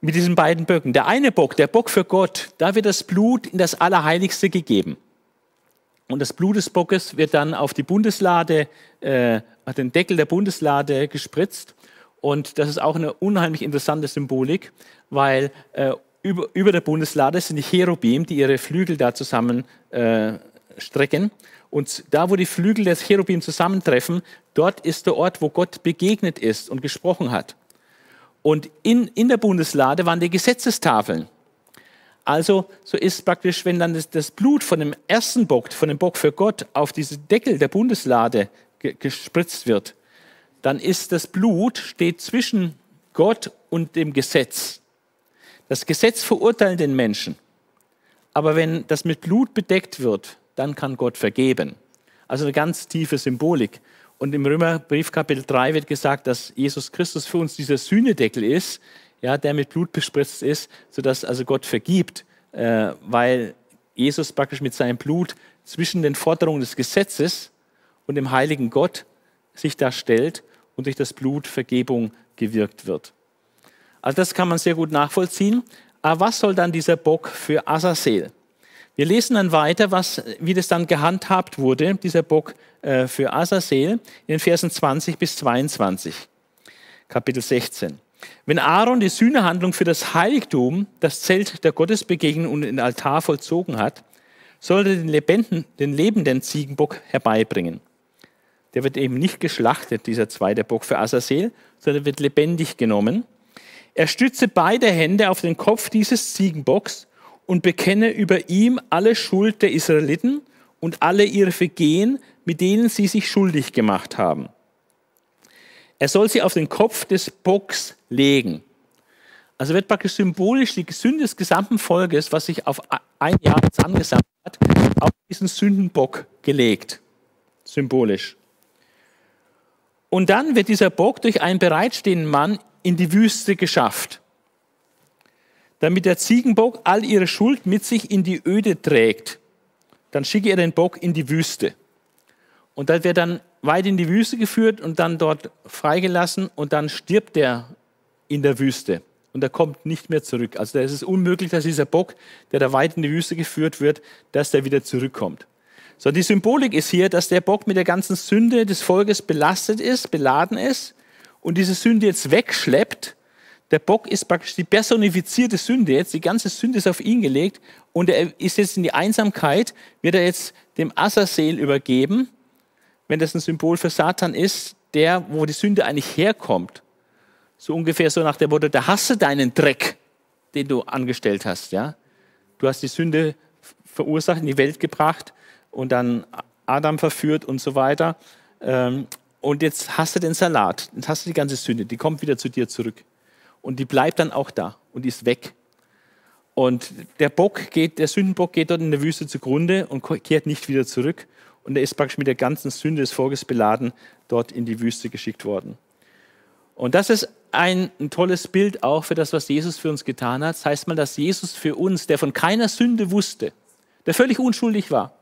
Mit diesen beiden Böcken. Der eine Bock, der Bock für Gott, da wird das Blut in das Allerheiligste gegeben. Und das Blut des Bockes wird dann auf die Bundeslade, äh, auf den Deckel der Bundeslade gespritzt. Und das ist auch eine unheimlich interessante Symbolik, weil äh, über, über der Bundeslade sind die Cherubim, die ihre Flügel da zusammen äh, strecken. Und da, wo die Flügel des Cherubim zusammentreffen, dort ist der Ort, wo Gott begegnet ist und gesprochen hat. Und in, in der Bundeslade waren die Gesetzestafeln. Also so ist praktisch, wenn dann das, das, Blut von dem ersten Bock, von dem Bock für Gott, auf diesen Deckel der Bundeslade ge gespritzt wird, dann ist das Blut steht zwischen Gott und dem Gesetz. Das Gesetz verurteilt den Menschen. Aber wenn das mit Blut bedeckt wird, dann kann Gott vergeben. Also eine ganz tiefe Symbolik. Und im Römerbrief Kapitel 3 wird gesagt, dass Jesus Christus für uns dieser Sühnedeckel ist, ja, der mit Blut bespritzt ist, sodass also Gott vergibt, äh, weil Jesus praktisch mit seinem Blut zwischen den Forderungen des Gesetzes und dem heiligen Gott sich da stellt und durch das Blut Vergebung gewirkt wird. Also das kann man sehr gut nachvollziehen. Aber was soll dann dieser Bock für Azazel? Wir lesen dann weiter, was, wie das dann gehandhabt wurde, dieser Bock äh, für Azazel, in den Versen 20 bis 22, Kapitel 16. Wenn Aaron die Sühnehandlung für das Heiligtum, das Zelt der Gottesbegegnung und den Altar vollzogen hat, sollte den, lebenden, den lebenden Ziegenbock herbeibringen. Der wird eben nicht geschlachtet, dieser zweite Bock für Azazel, sondern wird lebendig genommen. Er stütze beide Hände auf den Kopf dieses Ziegenbocks und bekenne über ihm alle Schuld der Israeliten und alle ihre Vergehen, mit denen sie sich schuldig gemacht haben. Er soll sie auf den Kopf des Bocks legen. Also wird praktisch symbolisch die Sünde des gesamten Volkes, was sich auf ein Jahr jetzt angesammelt hat, auf diesen Sündenbock gelegt. Symbolisch. Und dann wird dieser Bock durch einen bereitstehenden Mann in die Wüste geschafft, damit der Ziegenbock all ihre Schuld mit sich in die Öde trägt. Dann schicke er den Bock in die Wüste. Und da wird dann weit in die Wüste geführt und dann dort freigelassen und dann stirbt er in der Wüste und er kommt nicht mehr zurück. Also da ist es unmöglich, dass dieser Bock, der da weit in die Wüste geführt wird, dass der wieder zurückkommt. So, die Symbolik ist hier, dass der Bock mit der ganzen Sünde des Volkes belastet ist, beladen ist und diese Sünde jetzt wegschleppt. Der Bock ist praktisch die personifizierte Sünde jetzt, die ganze Sünde ist auf ihn gelegt und er ist jetzt in die Einsamkeit, wird er jetzt dem Asasel übergeben wenn das ein Symbol für Satan ist, der, wo die Sünde eigentlich herkommt. So ungefähr so nach der Motto, da hasse deinen Dreck, den du angestellt hast. Ja? Du hast die Sünde verursacht, in die Welt gebracht und dann Adam verführt und so weiter. Ähm, und jetzt hast du den Salat, jetzt hast du die ganze Sünde, die kommt wieder zu dir zurück. Und die bleibt dann auch da und ist weg. Und der Bock geht, der Sündenbock geht dort in der Wüste zugrunde und kehrt nicht wieder zurück und er ist praktisch mit der ganzen Sünde des Volkes beladen dort in die Wüste geschickt worden. Und das ist ein, ein, tolles Bild auch für das, was Jesus für uns getan hat. Das heißt mal, dass Jesus für uns, der von keiner Sünde wusste, der völlig unschuldig war,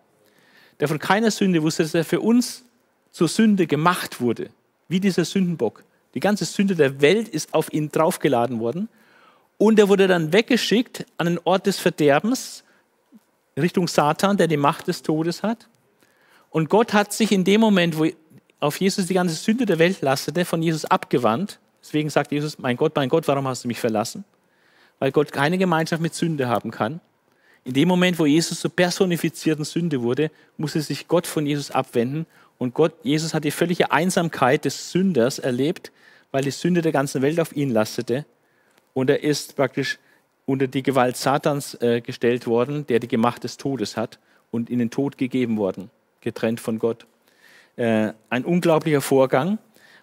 der von keiner Sünde wusste, dass er für uns zur Sünde gemacht wurde, wie dieser Sündenbock. Die ganze Sünde der Welt ist auf ihn draufgeladen worden und er wurde dann weggeschickt an den Ort des Verderbens, Richtung Satan, der die Macht des Todes hat. Und Gott hat sich in dem Moment, wo auf Jesus die ganze Sünde der Welt lastete, von Jesus abgewandt. Deswegen sagt Jesus, mein Gott, mein Gott, warum hast du mich verlassen? Weil Gott keine Gemeinschaft mit Sünde haben kann. In dem Moment, wo Jesus zur personifizierten Sünde wurde, musste sich Gott von Jesus abwenden. Und Gott, Jesus hat die völlige Einsamkeit des Sünders erlebt, weil die Sünde der ganzen Welt auf ihn lastete. Und er ist praktisch unter die Gewalt Satans äh, gestellt worden, der die Gemacht des Todes hat und in den Tod gegeben worden getrennt von Gott. Äh, ein unglaublicher Vorgang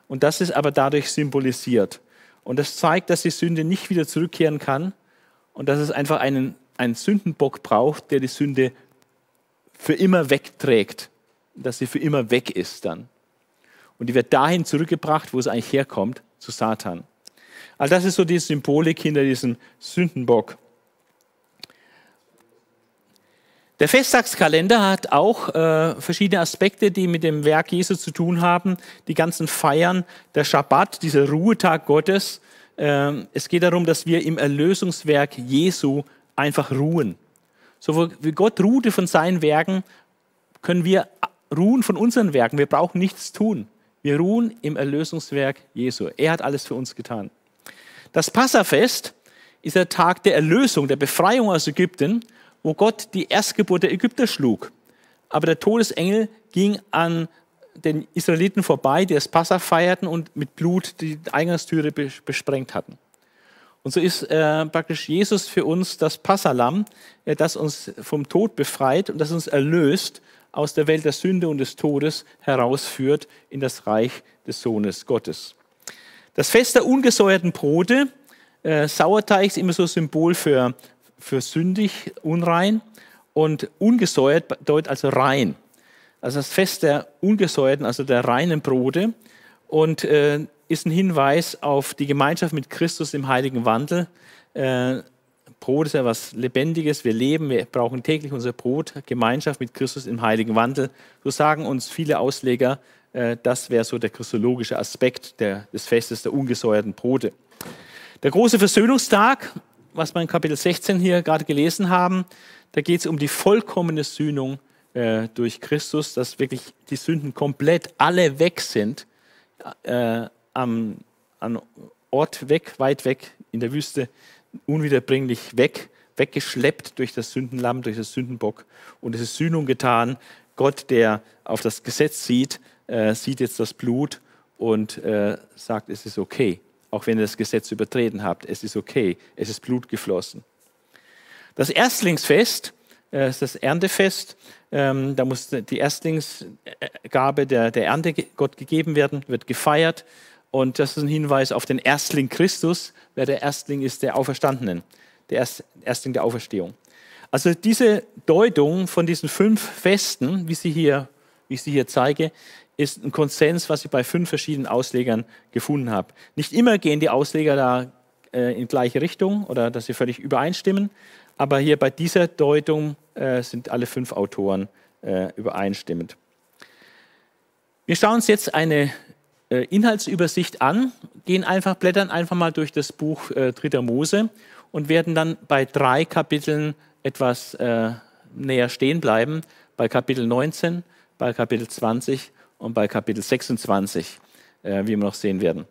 und das ist aber dadurch symbolisiert. Und das zeigt, dass die Sünde nicht wieder zurückkehren kann und dass es einfach einen, einen Sündenbock braucht, der die Sünde für immer wegträgt, dass sie für immer weg ist dann. Und die wird dahin zurückgebracht, wo es eigentlich herkommt, zu Satan. All das ist so die Symbolik hinter diesem Sündenbock. Der Festtagskalender hat auch äh, verschiedene Aspekte, die mit dem Werk Jesu zu tun haben. Die ganzen Feiern, der Schabbat, dieser Ruhetag Gottes. Äh, es geht darum, dass wir im Erlösungswerk Jesu einfach ruhen. So wie Gott ruhte von seinen Werken, können wir ruhen von unseren Werken. Wir brauchen nichts tun. Wir ruhen im Erlösungswerk Jesu. Er hat alles für uns getan. Das Passafest ist der Tag der Erlösung, der Befreiung aus Ägypten wo Gott die Erstgeburt der Ägypter schlug. Aber der Todesengel ging an den Israeliten vorbei, die das Passach feierten und mit Blut die Eingangstüre besprengt hatten. Und so ist äh, praktisch Jesus für uns das Passalam, äh, das uns vom Tod befreit und das uns erlöst aus der Welt der Sünde und des Todes herausführt in das Reich des Sohnes Gottes. Das Fest der ungesäuerten Brote, äh, Sauerteig ist immer so Symbol für für sündig, unrein und ungesäuert bedeutet also rein. Also das Fest der ungesäuerten, also der reinen Brote und äh, ist ein Hinweis auf die Gemeinschaft mit Christus im heiligen Wandel. Äh, Brot ist ja was Lebendiges, wir leben, wir brauchen täglich unser Brot, Gemeinschaft mit Christus im heiligen Wandel. So sagen uns viele Ausleger, äh, das wäre so der christologische Aspekt des Festes der ungesäuerten Brote. Der große Versöhnungstag was wir in Kapitel 16 hier gerade gelesen haben, da geht es um die vollkommene Sühnung äh, durch Christus, dass wirklich die Sünden komplett alle weg sind äh, am, an Ort weg, weit weg, in der Wüste, unwiederbringlich weg, weggeschleppt durch das Sündenlamm, durch das Sündenbock. Und es ist Sühnung getan. Gott, der auf das Gesetz sieht, äh, sieht jetzt das Blut und äh, sagt, es ist okay. Auch wenn ihr das Gesetz übertreten habt, es ist okay. Es ist Blut geflossen. Das Erstlingsfest, äh, ist das Erntefest. Ähm, da muss die Erstlingsgabe der, der Ernte Gott gegeben werden, wird gefeiert. Und das ist ein Hinweis auf den Erstling Christus, wer der Erstling ist der Auferstandenen, der Erstling der Auferstehung. Also diese Deutung von diesen fünf Festen, wie, sie hier, wie ich sie hier zeige, ist ein Konsens, was ich bei fünf verschiedenen Auslegern gefunden habe. Nicht immer gehen die Ausleger da äh, in gleiche Richtung oder dass sie völlig übereinstimmen, aber hier bei dieser Deutung äh, sind alle fünf Autoren äh, übereinstimmend. Wir schauen uns jetzt eine Inhaltsübersicht an, gehen einfach, blättern einfach mal durch das Buch äh, Dritter Mose und werden dann bei drei Kapiteln etwas äh, näher stehen bleiben, bei Kapitel 19, bei Kapitel 20 und bei Kapitel 26, äh, wie wir noch sehen werden.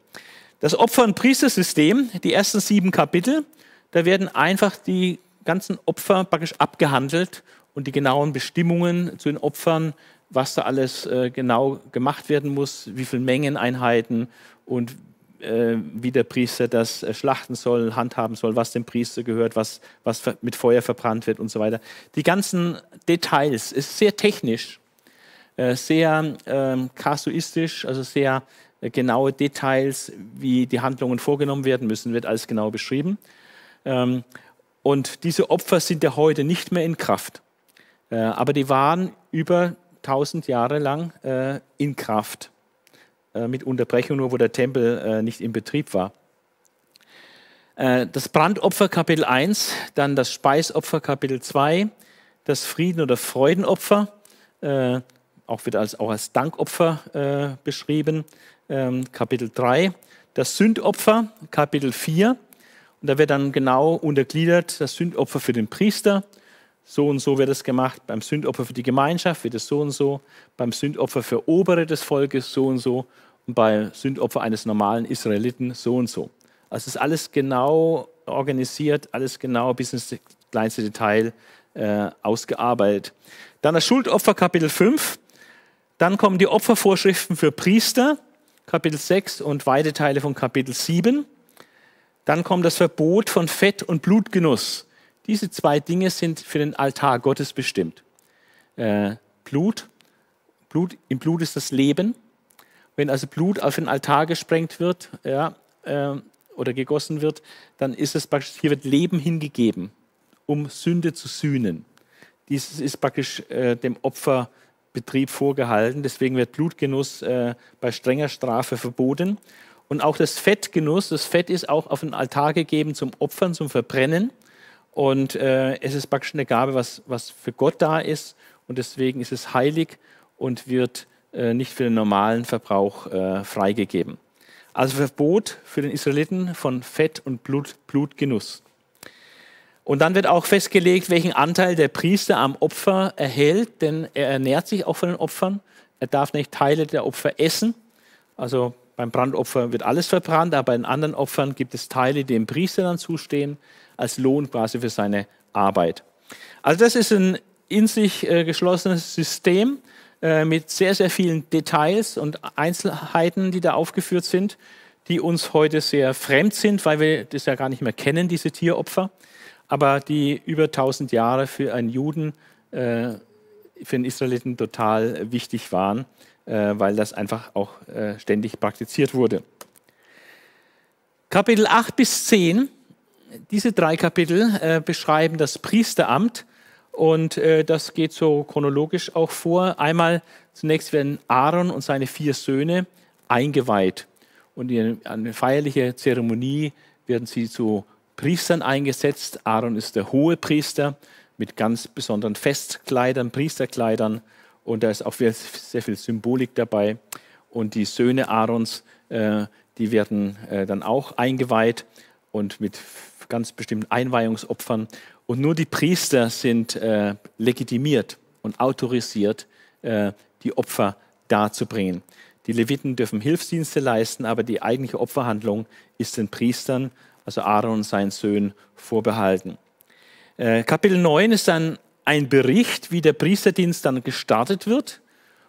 Das Opfer- und Priestersystem, die ersten sieben Kapitel, da werden einfach die ganzen Opfer praktisch abgehandelt und die genauen Bestimmungen zu den Opfern, was da alles äh, genau gemacht werden muss, wie viele Mengeneinheiten und äh, wie der Priester das äh, schlachten soll, handhaben soll, was dem Priester gehört, was, was mit Feuer verbrannt wird und so weiter. Die ganzen Details, ist sehr technisch, äh, sehr ähm, kasuistisch, also sehr äh, genaue Details, wie die Handlungen vorgenommen werden müssen, wird alles genau beschrieben. Ähm, und diese Opfer sind ja heute nicht mehr in Kraft. Äh, aber die waren über 1000 Jahre lang äh, in Kraft. Äh, mit Unterbrechung nur, wo der Tempel nicht in Betrieb war. Das Brandopfer Kapitel 1, dann das Speisopfer Kapitel 2, das Frieden- oder Freudenopfer, auch wird als, auch als Dankopfer beschrieben, ähm, Kapitel 3, das Sündopfer Kapitel 4, und da wird dann genau untergliedert das Sündopfer für den Priester. So und so wird es gemacht. Beim Sündopfer für die Gemeinschaft wird es so und so. Beim Sündopfer für Obere des Volkes so und so. Und beim Sündopfer eines normalen Israeliten so und so. Also es ist alles genau organisiert, alles genau bis ins kleinste Detail äh, ausgearbeitet. Dann das Schuldopfer Kapitel 5. Dann kommen die Opfervorschriften für Priester, Kapitel 6 und weite Teile von Kapitel 7. Dann kommt das Verbot von Fett- und Blutgenuss. Diese zwei Dinge sind für den Altar Gottes bestimmt. Äh, Blut, Blut, im Blut ist das Leben. Wenn also Blut auf den Altar gesprengt wird ja, äh, oder gegossen wird, dann ist es praktisch, hier wird Leben hingegeben, um Sünde zu sühnen. Dies ist praktisch äh, dem Opferbetrieb vorgehalten. Deswegen wird Blutgenuss äh, bei strenger Strafe verboten. Und auch das Fettgenuss, das Fett ist auch auf den Altar gegeben zum Opfern, zum Verbrennen. Und äh, es ist praktisch eine Gabe, was, was für Gott da ist. Und deswegen ist es heilig und wird äh, nicht für den normalen Verbrauch äh, freigegeben. Also Verbot für den Israeliten von Fett und Blut, Blutgenuss. Und dann wird auch festgelegt, welchen Anteil der Priester am Opfer erhält, denn er ernährt sich auch von den Opfern. Er darf nicht Teile der Opfer essen. Also beim Brandopfer wird alles verbrannt, aber bei den anderen Opfern gibt es Teile, die dem Priester dann zustehen, als Lohn quasi für seine Arbeit. Also das ist ein in sich äh, geschlossenes System äh, mit sehr, sehr vielen Details und Einzelheiten, die da aufgeführt sind, die uns heute sehr fremd sind, weil wir das ja gar nicht mehr kennen, diese Tieropfer, aber die über 1000 Jahre für einen Juden, äh, für einen Israeliten total wichtig waren äh, weil das einfach auch äh, ständig praktiziert wurde. Kapitel 8 bis 10, diese drei Kapitel äh, beschreiben das Priesteramt und das geht so chronologisch auch vor. Einmal zunächst werden Aaron und seine vier Söhne eingeweiht und in eine feierliche Zeremonie werden sie zu Priestern eingesetzt. Aaron ist der hohe Priester mit ganz besonderen Festkleidern, Priesterkleidern und da ist auch sehr, viel Symbolik dabei. Und die Söhne Aarons, äh, die werden äh, dann auch eingeweiht und mit ganz bestimmten Einweihungsopfern. Und nur die Priester sind äh, legitimiert und autorisiert, äh, die Opfer darzubringen. Die Leviten dürfen Hilfsdienste leisten, aber die eigentliche Opferhandlung ist den Priestern, also Aaron und seinen Söhnen, vorbehalten. Äh, Kapitel 9 ist dann ein Bericht, wie der Priesterdienst dann gestartet wird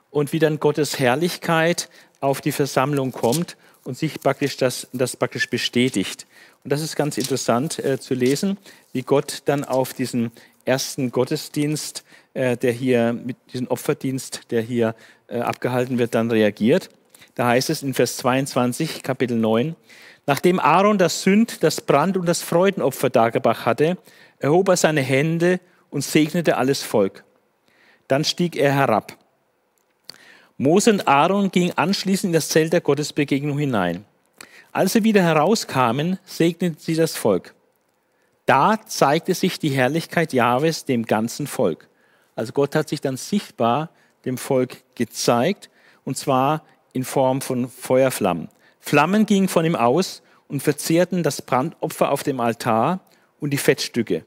und wie dann Gottes Herrlichkeit auf die Versammlung kommt und sich praktisch das, das praktisch bestätigt. Und das ist ganz interessant äh, zu lesen, wie Gott dann auf diesen ersten Gottesdienst, äh, der hier mit diesem Opferdienst, der hier äh, abgehalten wird, dann reagiert. Da heißt es in Vers 22, Kapitel 9, nachdem Aaron das Sünd, das Brand und das Freudenopfer dargebracht hatte, erhob er seine Hände und segnete alles Volk. Dann stieg er herab. Mose und Aaron gingen anschließend in das Zelt der Gottesbegegnung hinein. Als sie wieder herauskamen, segneten sie das Volk. Da zeigte sich die Herrlichkeit Jahwes dem ganzen Volk. Also Gott hat sich dann sichtbar dem Volk gezeigt, und zwar in Form von Feuerflammen. Flammen gingen von ihm aus und verzehrten das Brandopfer auf dem Altar und die Fettstücke.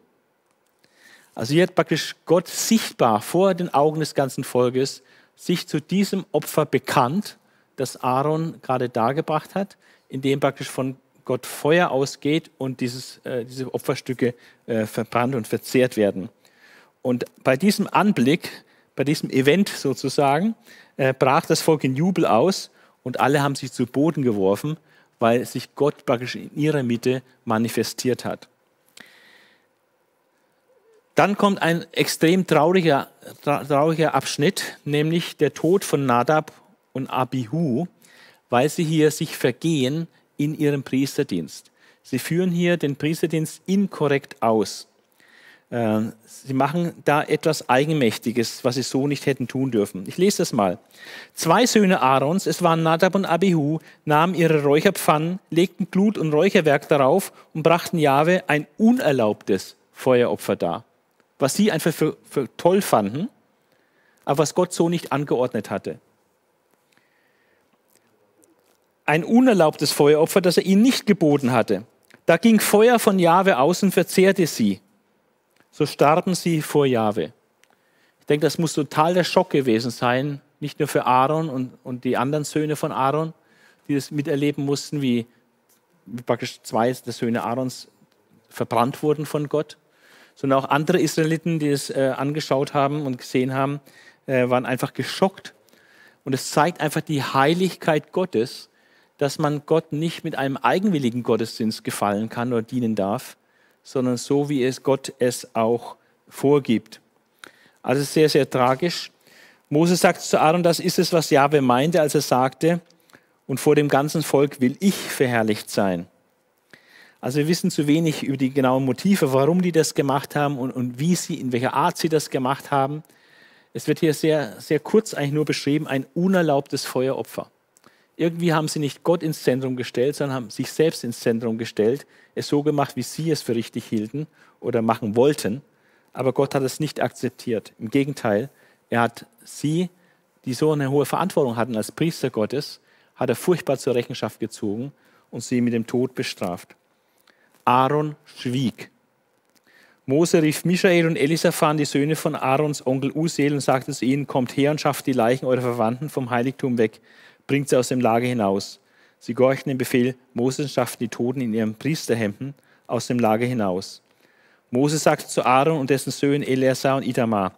Also hier hat praktisch Gott sichtbar vor den Augen des ganzen Volkes sich zu diesem Opfer bekannt, das Aaron gerade dargebracht hat, in dem praktisch von Gott Feuer ausgeht und dieses, äh, diese Opferstücke äh, verbrannt und verzehrt werden. Und bei diesem Anblick bei diesem Event sozusagen, äh, brach das Volk in Jubel aus und alle haben sich zu Boden geworfen, weil sich Gott praktisch in ihrer Mitte manifestiert hat. Dann kommt ein extrem trauriger, trauriger Abschnitt, nämlich der Tod von Nadab und Abihu, weil sie hier sich vergehen in ihrem Priesterdienst. Sie führen hier den Priesterdienst inkorrekt aus. Ähm, sie machen da etwas Eigenmächtiges, was sie so nicht hätten tun dürfen. Ich lese das mal. Zwei Söhne Aarons, es waren Nadab und Abihu, nahmen ihre Räucherpfannen, legten Glut und Räucherwerk darauf und brachten Jahwe ein unerlaubtes Feueropfer dar, was sie einfach für, für toll fanden, aber was Gott so nicht angeordnet hatte. Ein unerlaubtes Feueropfer, das er ihnen nicht geboten hatte. Da ging Feuer von Jahwe aus und verzehrte sie so starben sie vor Jahwe. Ich denke, das muss total der Schock gewesen sein, nicht nur für Aaron und, und die anderen Söhne von Aaron, die das miterleben mussten, wie, wie praktisch zwei der Söhne Aarons verbrannt wurden von Gott, sondern auch andere Israeliten, die es äh, angeschaut haben und gesehen haben, äh, waren einfach geschockt. Und es zeigt einfach die Heiligkeit Gottes, dass man Gott nicht mit einem eigenwilligen Gottesdienst gefallen kann oder dienen darf, sondern so, wie es Gott es auch vorgibt. Also sehr, sehr tragisch. Moses sagt zu Aaron, das ist es, was Jahwe meinte, als er sagte, und vor dem ganzen Volk will ich verherrlicht sein. Also wir wissen zu wenig über die genauen Motive, warum die das gemacht haben und, und wie sie, in welcher Art sie das gemacht haben. Es wird hier sehr, sehr kurz eigentlich nur beschrieben, ein unerlaubtes Feueropfer. Irgendwie haben sie nicht Gott ins Zentrum gestellt, sondern haben sich selbst ins Zentrum gestellt, es so gemacht, wie sie es für richtig hielten oder machen wollten. Aber Gott hat es nicht akzeptiert. Im Gegenteil, er hat sie, die so eine hohe Verantwortung hatten als Priester Gottes, hat er furchtbar zur Rechenschaft gezogen und sie mit dem Tod bestraft. Aaron schwieg. Mose rief Michael und Elisaphan, die Söhne von Aarons Onkel Usel, und sagte zu ihnen: Kommt her und schafft die Leichen eurer Verwandten vom Heiligtum weg bringt sie aus dem Lager hinaus. Sie gehorchten dem Befehl, Moses schafften die Toten in ihren Priesterhemden aus dem Lager hinaus. Mose sagte zu Aaron und dessen Söhnen Eleazar und Itamar,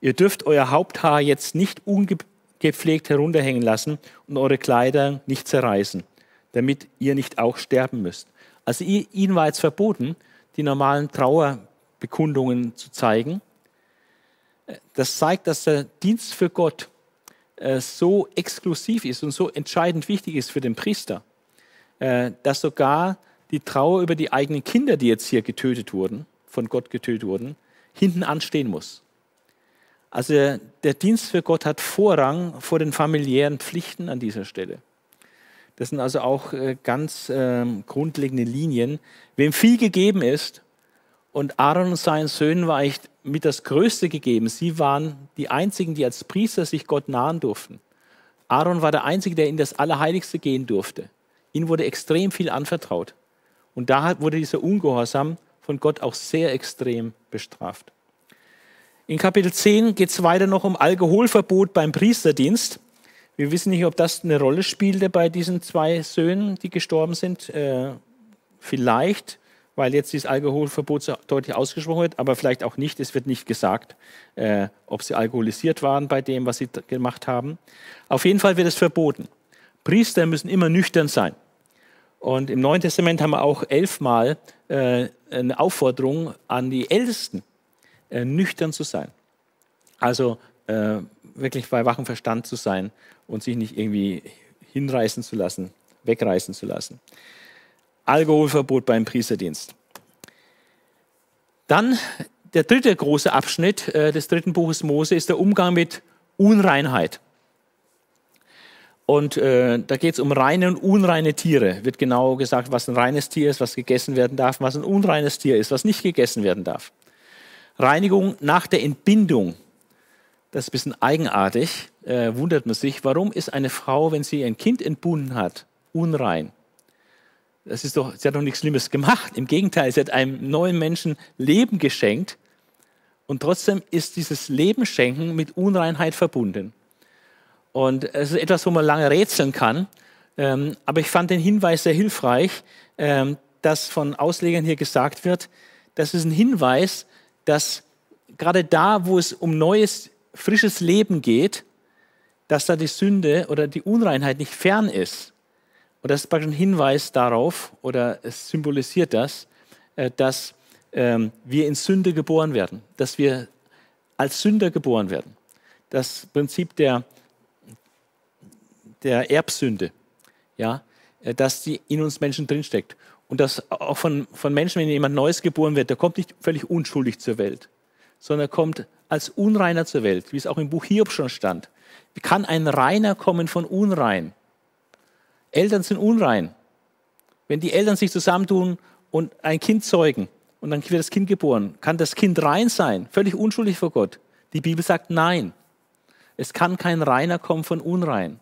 ihr dürft euer Haupthaar jetzt nicht ungepflegt herunterhängen lassen und eure Kleider nicht zerreißen, damit ihr nicht auch sterben müsst. Also ihnen war jetzt verboten, die normalen Trauerbekundungen zu zeigen. Das zeigt, dass der Dienst für Gott äh, so exklusiv ist und so entscheidend wichtig ist für den Priester, äh, dass sogar die Trauer über die eigenen Kinder, die jetzt hier getötet wurden, von Gott getötet wurden, hinten anstehen muss. Also der Dienst für Gott hat Vorrang vor den familiären Pflichten an dieser Stelle. Das sind also auch äh, ganz ähm, grundlegende Linien. Wem viel gegeben ist, und Aaron und seinen Söhnen war echt mit das Größte gegeben. Sie waren die Einzigen, die als Priester sich Gott nahen durften. Aaron war der Einzige, der in das Allerheiligste gehen durfte. Ihnen wurde extrem viel anvertraut. Und da wurde dieser Ungehorsam von Gott auch sehr extrem bestraft. In Kapitel 10 geht es weiter noch um Alkoholverbot beim Priesterdienst. Wir wissen nicht, ob das eine Rolle spielte bei diesen zwei Söhnen, die gestorben sind. Äh, vielleicht, weil jetzt dieses Alkoholverbot so deutlich ausgesprochen wird, aber vielleicht auch nicht. Es wird nicht gesagt, äh, ob sie alkoholisiert waren bei dem, was sie gemacht haben. Auf jeden Fall wird es verboten. Priester müssen immer nüchtern sein. Und im Neuen Testament haben wir auch elfmal äh, eine Aufforderung an die Ältesten, äh, nüchtern zu sein. Also äh, wirklich bei wachem Verstand zu sein und sich nicht irgendwie hinreißen zu lassen, wegreißen zu lassen. Alkoholverbot beim Priesterdienst. Dann der dritte große Abschnitt äh, des dritten Buches Mose ist der Umgang mit Unreinheit. Und äh, da geht es um reine und unreine Tiere. Wird genau gesagt, was ein reines Tier ist, was gegessen werden darf, was ein unreines Tier ist, was nicht gegessen werden darf. Reinigung nach der Entbindung. Das ist ein bisschen eigenartig, äh, wundert man sich. Warum ist eine Frau, wenn sie ein Kind entbunden hat, unrein? Das ist doch, sie hat doch nichts Schlimmes gemacht. Im Gegenteil, sie hat einem neuen Menschen Leben geschenkt. Und trotzdem ist dieses Leben schenken mit Unreinheit verbunden. Und es ist etwas, wo man lange rätseln kann. Ähm, aber ich fand den Hinweis sehr hilfreich, ähm, dass von Auslegern hier gesagt wird, das ist ein Hinweis, dass gerade da, wo es um neues, frisches Leben geht, dass da die Sünde oder die Unreinheit nicht fern ist. Und das ist praktisch ein Hinweis darauf, oder es symbolisiert das, äh, dass ähm, wir in Sünde geboren werden, dass wir als Sünder geboren werden. Das Prinzip der der Erbsünde, ja, äh, dass die in uns Menschen drinsteckt. Und dass auch von, von Menschen, wenn jemand Neues geboren wird, der kommt nicht völlig unschuldig zur Welt, sondern kommt als Unreiner zur Welt, wie es auch im Buch Hiob schon stand. Wie kann ein Reiner kommen von unrein? Eltern sind unrein. Wenn die Eltern sich zusammentun und ein Kind zeugen und dann wird das Kind geboren, kann das Kind rein sein, völlig unschuldig vor Gott? Die Bibel sagt nein. Es kann kein Reiner kommen von unrein.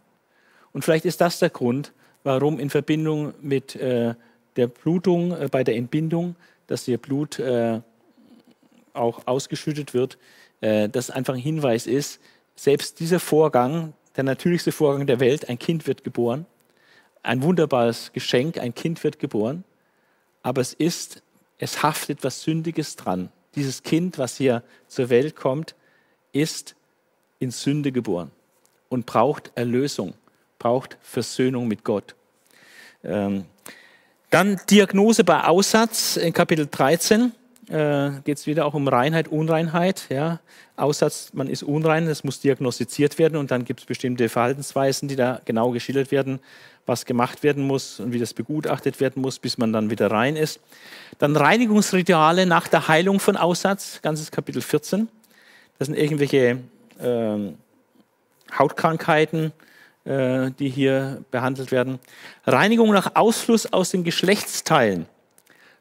Und vielleicht ist das der Grund, warum in Verbindung mit äh, der Blutung äh, bei der Entbindung, dass ihr Blut äh, auch ausgeschüttet wird, äh, das einfach ein Hinweis ist, selbst dieser Vorgang, der natürlichste Vorgang der Welt, ein Kind wird geboren, ein wunderbares Geschenk, ein Kind wird geboren, aber es ist, es haftet was Sündiges dran. Dieses Kind, was hier zur Welt kommt, ist in Sünde geboren und braucht Erlösung braucht Versöhnung mit Gott. Ähm, dann Diagnose bei Aussatz in Kapitel 13 äh, geht es wieder auch um Reinheit, Unreinheit. Ja. Aussatz, man ist unrein, das muss diagnostiziert werden und dann gibt es bestimmte Verhaltensweisen, die da genau geschildert werden, was gemacht werden muss und wie das begutachtet werden muss, bis man dann wieder rein ist. Dann Reinigungsrituale nach der Heilung von Aussatz, ganzes Kapitel 14. Das sind irgendwelche äh, Hautkrankheiten, äh, die hier behandelt werden. Reinigung nach Ausfluss aus den Geschlechtsteilen.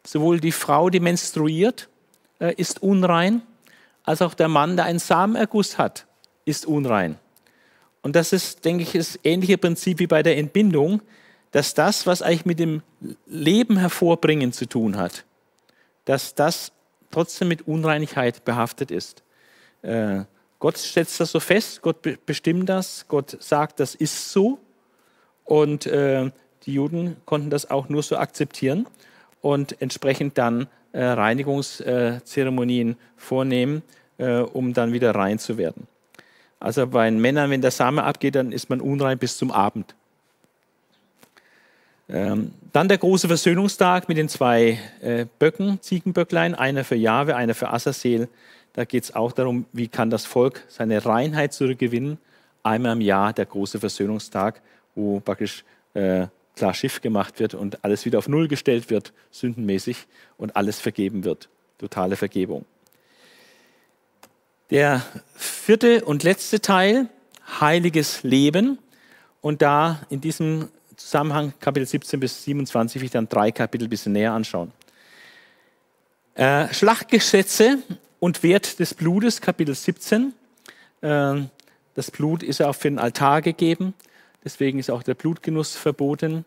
Sowohl die Frau, die menstruiert, äh, ist unrein, als auch der Mann, der einen Samenerguss hat, ist unrein. Und das ist, denke ich, das ähnliche Prinzip wie bei der Entbindung, dass das, was eigentlich mit dem Leben hervorbringen zu tun hat, dass das trotzdem mit Unreinigkeit behaftet ist. Äh, Gott setzt das so fest, Gott bestimmt das, Gott sagt, das ist so. Und äh, die Juden konnten das auch nur so akzeptieren und entsprechend dann äh, Reinigungszeremonien vornehmen, äh, um dann wieder rein zu werden. Also bei den Männern, wenn der Same abgeht, dann ist man unrein bis zum Abend. Ähm, dann der große Versöhnungstag mit den zwei äh, Böcken, Ziegenböcklein, einer für Jahwe, einer für Asasel. Da geht es auch darum, wie kann das Volk seine Reinheit zurückgewinnen. Einmal im Jahr der große Versöhnungstag, wo praktisch äh, klar Schiff gemacht wird und alles wieder auf Null gestellt wird, sündenmäßig, und alles vergeben wird. Totale Vergebung. Der vierte und letzte Teil, heiliges Leben. Und da in diesem Zusammenhang Kapitel 17 bis 27 will ich dann drei Kapitel ein bisschen näher anschauen. Äh, Schlachtgesetze und Wert des Blutes, Kapitel 17. Ähm, das Blut ist ja auch für den Altar gegeben, deswegen ist auch der Blutgenuss verboten.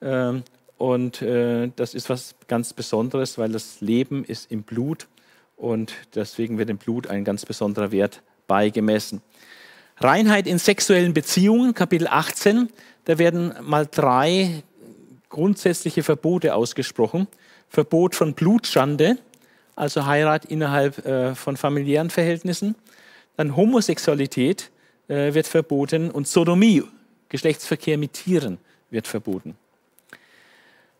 Ähm, und äh, das ist was ganz Besonderes, weil das Leben ist im Blut und deswegen wird dem Blut ein ganz besonderer Wert beigemessen. Reinheit in sexuellen Beziehungen, Kapitel 18, da werden mal drei grundsätzliche Verbote ausgesprochen. Verbot von Blutschande, also Heirat innerhalb äh, von familiären Verhältnissen. Dann Homosexualität äh, wird verboten und Sodomie, Geschlechtsverkehr mit Tieren, wird verboten.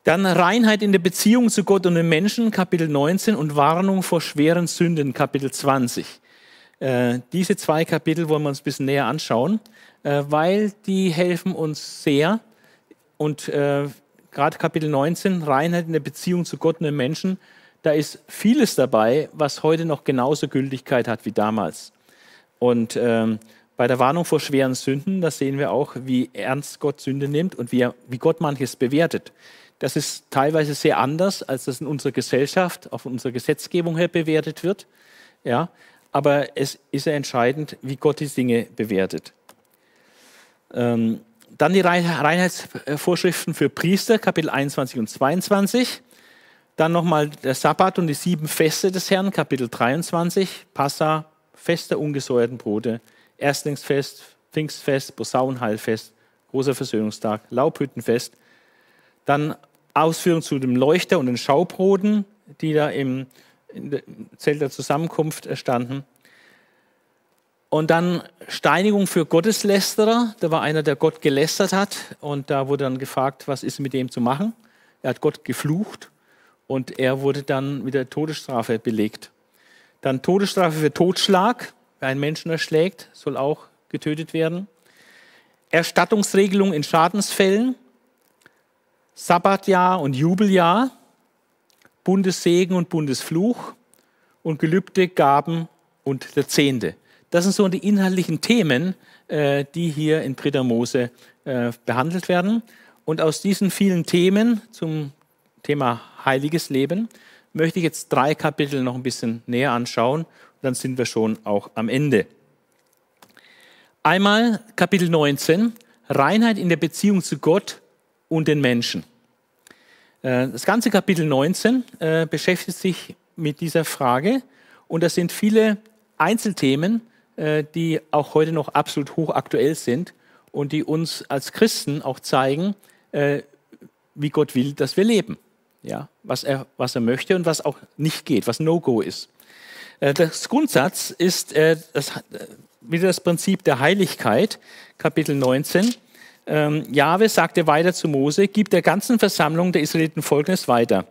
Dann Reinheit in der Beziehung zu Gott und den Menschen, Kapitel 19, und Warnung vor schweren Sünden, Kapitel 20. Äh, diese zwei Kapitel wollen wir uns ein bisschen näher anschauen, äh, weil die helfen uns sehr. Und äh, gerade Kapitel 19, Reinheit in der Beziehung zu Gott und den Menschen, da ist vieles dabei, was heute noch genauso Gültigkeit hat wie damals. Und ähm, bei der Warnung vor schweren Sünden, da sehen wir auch, wie ernst Gott Sünde nimmt und wie, er, wie Gott manches bewertet. Das ist teilweise sehr anders, als das in unserer Gesellschaft, auf unserer Gesetzgebung her bewertet wird. Ja, aber es ist entscheidend, wie Gott die Dinge bewertet. Ähm, dann die Reinheitsvorschriften für Priester, Kapitel 21 und 22. Dann nochmal der Sabbat und die sieben Feste des Herrn, Kapitel 23. Passa, Fest der ungesäuerten Brote, Erstlingsfest, Pfingstfest, Posaunenheilfest, großer Versöhnungstag, Laubhüttenfest. Dann Ausführungen zu dem Leuchter und den Schaubroten, die da im Zelt der Zusammenkunft standen. Und dann Steinigung für Gotteslästerer. Da war einer, der Gott gelästert hat. Und da wurde dann gefragt, was ist mit dem zu machen. Er hat Gott geflucht und er wurde dann mit der Todesstrafe belegt. Dann Todesstrafe für Totschlag. Wer einen Menschen erschlägt, soll auch getötet werden. Erstattungsregelung in Schadensfällen. Sabbatjahr und Jubeljahr. Bundessegen und Bundesfluch und Gelübde, Gaben und der Zehnte. Das sind so die inhaltlichen Themen, äh, die hier in 3. Mose äh, behandelt werden. Und aus diesen vielen Themen zum Thema heiliges Leben möchte ich jetzt drei Kapitel noch ein bisschen näher anschauen. Dann sind wir schon auch am Ende. Einmal Kapitel 19, Reinheit in der Beziehung zu Gott und den Menschen. Äh, das ganze Kapitel 19 äh, beschäftigt sich mit dieser Frage und das sind viele Einzelthemen, äh, die auch heute noch absolut hochaktuell sind und die uns als Christen auch zeigen, wie Gott will, dass wir leben. Ja, was, er, was er möchte und was auch nicht geht, was No-Go ist. Das Grundsatz ist das, wieder das Prinzip der Heiligkeit, Kapitel 19 ähm, Jahwe sagte weiter zu Mose, gib der ganzen Versammlung der Israeliten folgendes weiter.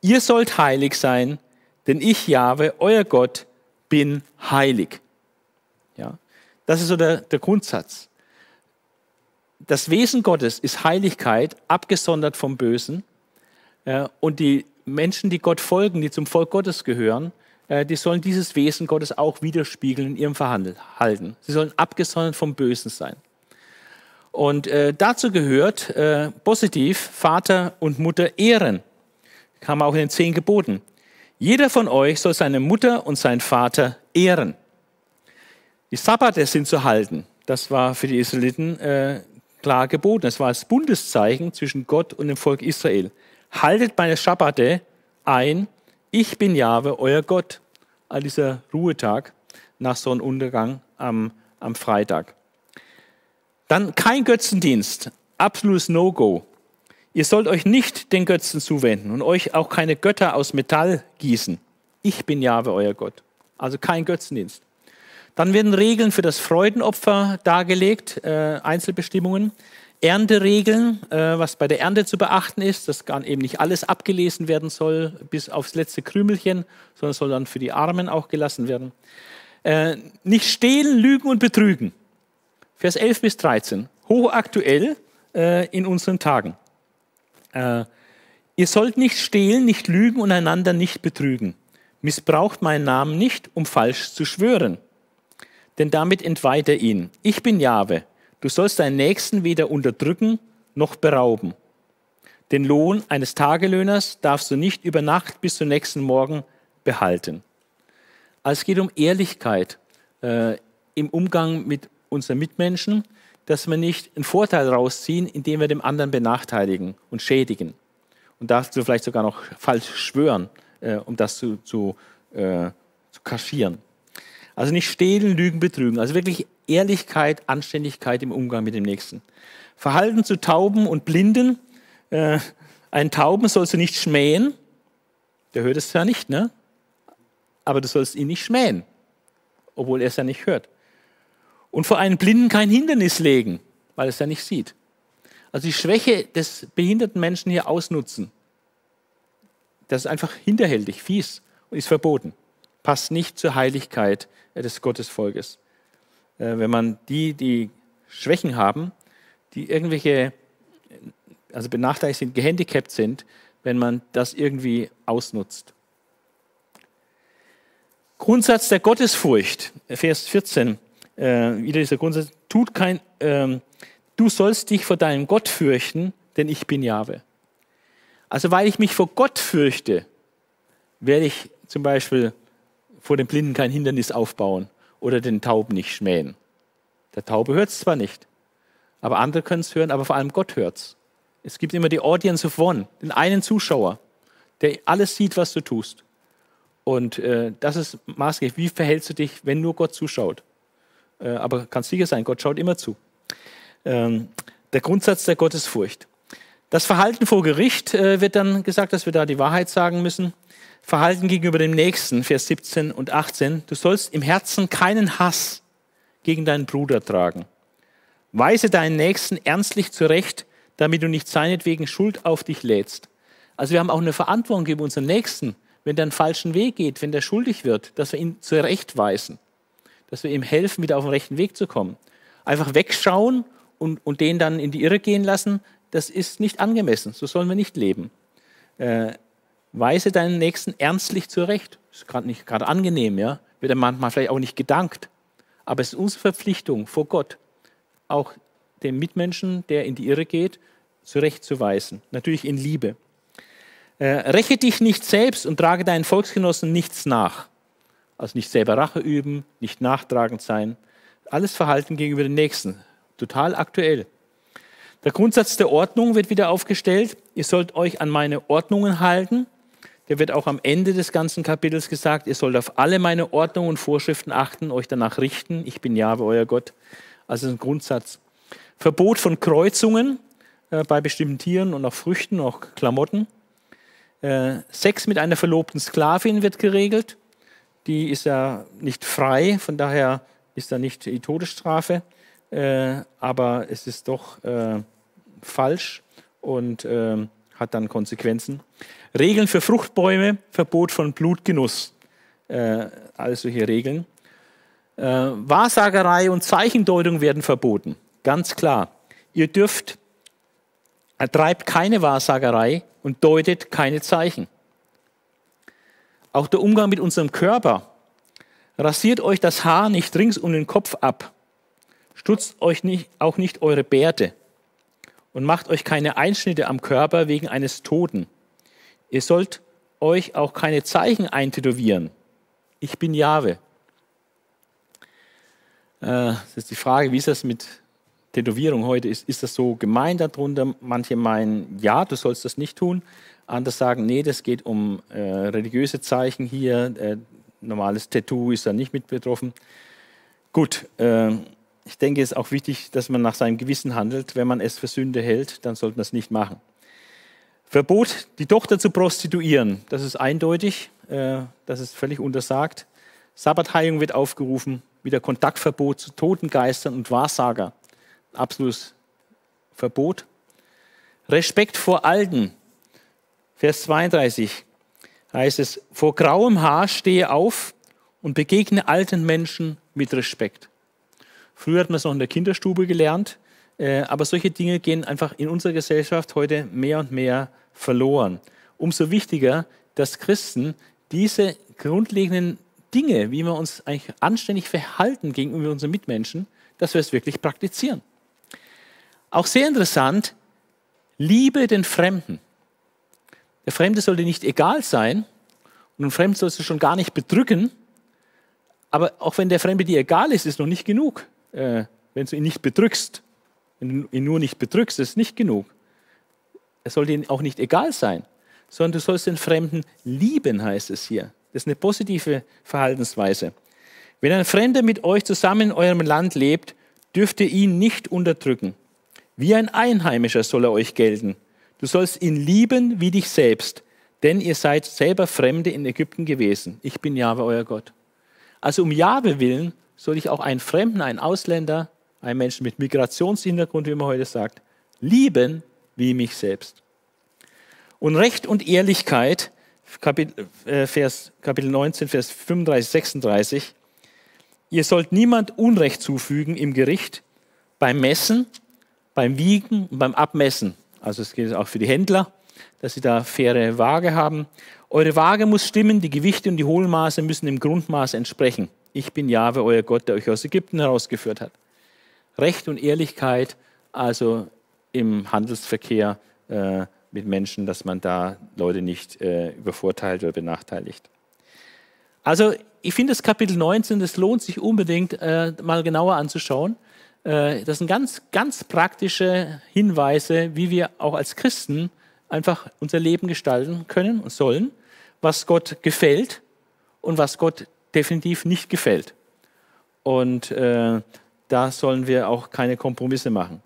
Ihr sollt heilig sein, denn ich, Jahwe, euer Gott, bin heilig. Ja, das ist so der, der Grundsatz. Das Wesen Gottes ist Heiligkeit, abgesondert vom Bösen. Äh, und die Menschen, die Gott folgen, die zum Volk Gottes gehören, äh, die sollen dieses Wesen Gottes auch widerspiegeln in ihrem Verhalten. Sie sollen abgesondert vom Bösen sein. Und äh, dazu gehört äh, positiv Vater und Mutter ehren. Kam auch in den zehn Geboten. Jeder von euch soll seine Mutter und seinen Vater ehren. Die Sabbate sind zu halten. Das war für die Israeliten äh, klar geboten. Es war das Bundeszeichen zwischen Gott und dem Volk Israel. Haltet meine Sabbate ein. Ich bin Jahwe, euer Gott. All dieser Ruhetag nach Sonnenuntergang am, am Freitag. Dann kein Götzendienst, absolutes No-Go. Ihr sollt euch nicht den Götzen zuwenden und euch auch keine Götter aus Metall gießen. Ich bin Jahwe, euer Gott. Also kein Götzendienst. Dann werden Regeln für das Freudenopfer dargelegt, äh, Einzelbestimmungen. Ernteregeln, äh, was bei der Ernte zu beachten ist, dass gar eben nicht alles abgelesen werden soll, bis aufs letzte Krümelchen, sondern soll dann für die Armen auch gelassen werden. Äh, nicht stehlen, lügen und betrügen. Vers 11 bis 13, hochaktuell äh, in unseren Tagen. Äh, ihr sollt nicht stehlen, nicht lügen und einander nicht betrügen. Missbraucht meinen Namen nicht, um falsch zu schwören. Denn damit entweiht er ihn. Ich bin Jahwe. Du sollst deinen Nächsten weder unterdrücken noch berauben. Den Lohn eines Tagelöhners darfst du nicht über Nacht bis zum nächsten Morgen behalten. Also es geht um Ehrlichkeit äh, im Umgang mit unseren Mitmenschen, dass wir nicht einen Vorteil rausziehen, indem wir dem anderen benachteiligen und schädigen. Und dazu vielleicht sogar noch falsch schwören, äh, um das zu, zu, äh, zu kaschieren. Also nicht stehlen, lügen, betrügen. Also wirklich Ehrlichkeit, Anständigkeit im Umgang mit dem Nächsten. Verhalten zu Tauben und Blinden. Äh, einen Tauben sollst du nicht schmähen. Der hört es ja nicht, ne? Aber du sollst ihn nicht schmähen, obwohl er es ja nicht hört. Und vor einem Blinden kein Hindernis legen, weil er es ja nicht sieht. Also die Schwäche des behinderten Menschen hier ausnutzen. Das ist einfach hinterhältig, fies und ist verboten. Passt nicht zur Heiligkeit des Gottesvolkes. Äh, wenn man die, die Schwächen haben, die irgendwelche, also benachteiligt sind, gehandicapt sind, wenn man das irgendwie ausnutzt. Grundsatz der Gottesfurcht, Vers 14, äh, wieder dieser Grundsatz, tut kein, ähm, du sollst dich vor deinem Gott fürchten, denn ich bin Jahwe. Also weil ich mich vor Gott fürchte, werde ich zum Beispiel vor den Blinden kein Hindernis aufbauen oder den Tauben nicht schmähen. Der Taube hört es zwar nicht, aber andere können es hören, aber vor allem Gott hört es. Es gibt immer die Audience of One, den einen Zuschauer, der alles sieht, was du tust. Und äh, das ist maßgeblich. Wie verhältst du dich, wenn nur Gott zuschaut? Äh, aber kannst sicher sein, Gott schaut immer zu. Ähm, der Grundsatz der Gottesfurcht. Das Verhalten vor Gericht äh, wird dann gesagt, dass wir da die Wahrheit sagen müssen. Verhalten gegenüber dem Nächsten, Vers 17 und 18. Du sollst im Herzen keinen Hass gegen deinen Bruder tragen. Weise deinen Nächsten ernstlich zurecht, damit du nicht seinetwegen Schuld auf dich lädst. Also wir haben auch eine Verantwortung gegenüber unserem Nächsten, wenn der einen falschen Weg geht, wenn der schuldig wird, dass wir ihn zurechtweisen, dass wir ihm helfen, wieder auf den rechten Weg zu kommen. Einfach wegschauen und, und den dann in die Irre gehen lassen, das ist nicht angemessen. So sollen wir nicht leben. Äh, weise deinen Nächsten ernstlich zurecht. Ist gerade nicht gerade angenehm, ja. Wird manchmal vielleicht auch nicht gedankt. Aber es ist unsere Verpflichtung vor Gott, auch dem Mitmenschen, der in die Irre geht, zurechtzuweisen. Natürlich in Liebe. Äh, räche dich nicht selbst und trage deinen Volksgenossen nichts nach. Also nicht selber Rache üben, nicht nachtragend sein. Alles Verhalten gegenüber den Nächsten. Total aktuell. Der Grundsatz der Ordnung wird wieder aufgestellt. Ihr sollt euch an meine Ordnungen halten. Der wird auch am Ende des ganzen Kapitels gesagt, ihr sollt auf alle meine Ordnungen und Vorschriften achten, euch danach richten. Ich bin Jahwe, euer Gott. Also ein Grundsatz. Verbot von Kreuzungen äh, bei bestimmten Tieren und auch Früchten, auch Klamotten. Äh, Sex mit einer verlobten Sklavin wird geregelt. Die ist ja nicht frei, von daher ist da nicht die Todesstrafe äh, aber es ist doch äh, falsch und äh, hat dann Konsequenzen. Regeln für Fruchtbäume, Verbot von Blutgenuss, äh, alles solche Regeln. Äh, Wahrsagerei und Zeichendeutung werden verboten, ganz klar. Ihr dürft, treibt keine Wahrsagerei und deutet keine Zeichen. Auch der Umgang mit unserem Körper. Rasiert euch das Haar nicht rings um den Kopf ab Stutzt euch nicht, auch nicht eure Bärte und macht euch keine Einschnitte am Körper wegen eines Toten. Ihr sollt euch auch keine Zeichen eintätowieren. Ich bin Jahwe. Äh, das ist die Frage, wie ist das mit Tätowierung heute? Ist, ist das so gemeint darunter? Manche meinen, ja, du sollst das nicht tun. Andere sagen, nee, das geht um äh, religiöse Zeichen hier. Äh, normales Tattoo ist da nicht mit betroffen. Gut, äh, ich denke, es ist auch wichtig, dass man nach seinem Gewissen handelt. Wenn man es für Sünde hält, dann sollte man es nicht machen. Verbot, die Tochter zu prostituieren, das ist eindeutig, äh, das ist völlig untersagt. Sabbatheilung wird aufgerufen, wieder Kontaktverbot zu Totengeistern und Wahrsager. Absolutes Verbot. Respekt vor Alten. Vers 32 heißt es, vor grauem Haar stehe auf und begegne alten Menschen mit Respekt. Früher hat man es noch in der Kinderstube gelernt, äh, aber solche Dinge gehen einfach in unserer Gesellschaft heute mehr und mehr verloren. Umso wichtiger, dass Christen diese grundlegenden Dinge, wie wir uns eigentlich anständig verhalten gegenüber unseren Mitmenschen, dass wir es wirklich praktizieren. Auch sehr interessant, liebe den Fremden. Der Fremde sollte nicht egal sein und ein Fremd sollst du schon gar nicht bedrücken, aber auch wenn der Fremde dir egal ist, ist noch nicht genug äh, wenn du ihn nicht bedrückst, wenn du ihn nur nicht bedrückst, ist nicht genug. Es sollte ihm auch nicht egal sein, sondern du sollst den Fremden lieben, heißt es hier. Das ist eine positive Verhaltensweise. Wenn ein Fremder mit euch zusammen in eurem Land lebt, dürft ihr ihn nicht unterdrücken. Wie ein Einheimischer soll er euch gelten. Du sollst ihn lieben wie dich selbst, denn ihr seid selber Fremde in Ägypten gewesen. Ich bin Jahwe, euer Gott. Also um Jahwe willen soll ich auch einen Fremden, einen Ausländer, einen Menschen mit Migrationshintergrund, wie man heute sagt, lieben wie mich selbst. Und Recht und Ehrlichkeit, Kapitel, äh, Vers, Kapitel 19, Vers 35, 36, ihr sollt niemand Unrecht zufügen im Gericht, beim Messen, beim Wiegen und beim Abmessen. Also es gilt auch für die Händler, dass sie da faire Waage haben. Eure Waage muss stimmen, die Gewichte und die Hohlmaße müssen im Grundmaß entsprechen. Ich bin Jahwe, euer Gott, der euch aus Ägypten herausgeführt hat. Recht und Ehrlichkeit, also im Handelsverkehr äh, mit Menschen, dass man da Leute nicht äh, übervorteilt oder benachteiligt. Also ich finde das Kapitel 19, das lohnt sich unbedingt äh, mal genauer anzuschauen. Äh, das sind ganz, ganz praktische Hinweise, wie wir auch als Christen einfach unser Leben gestalten können und sollen, was Gott gefällt und was Gott definitiv nicht gefällt. Und äh, da sollen wir auch keine Kompromisse machen.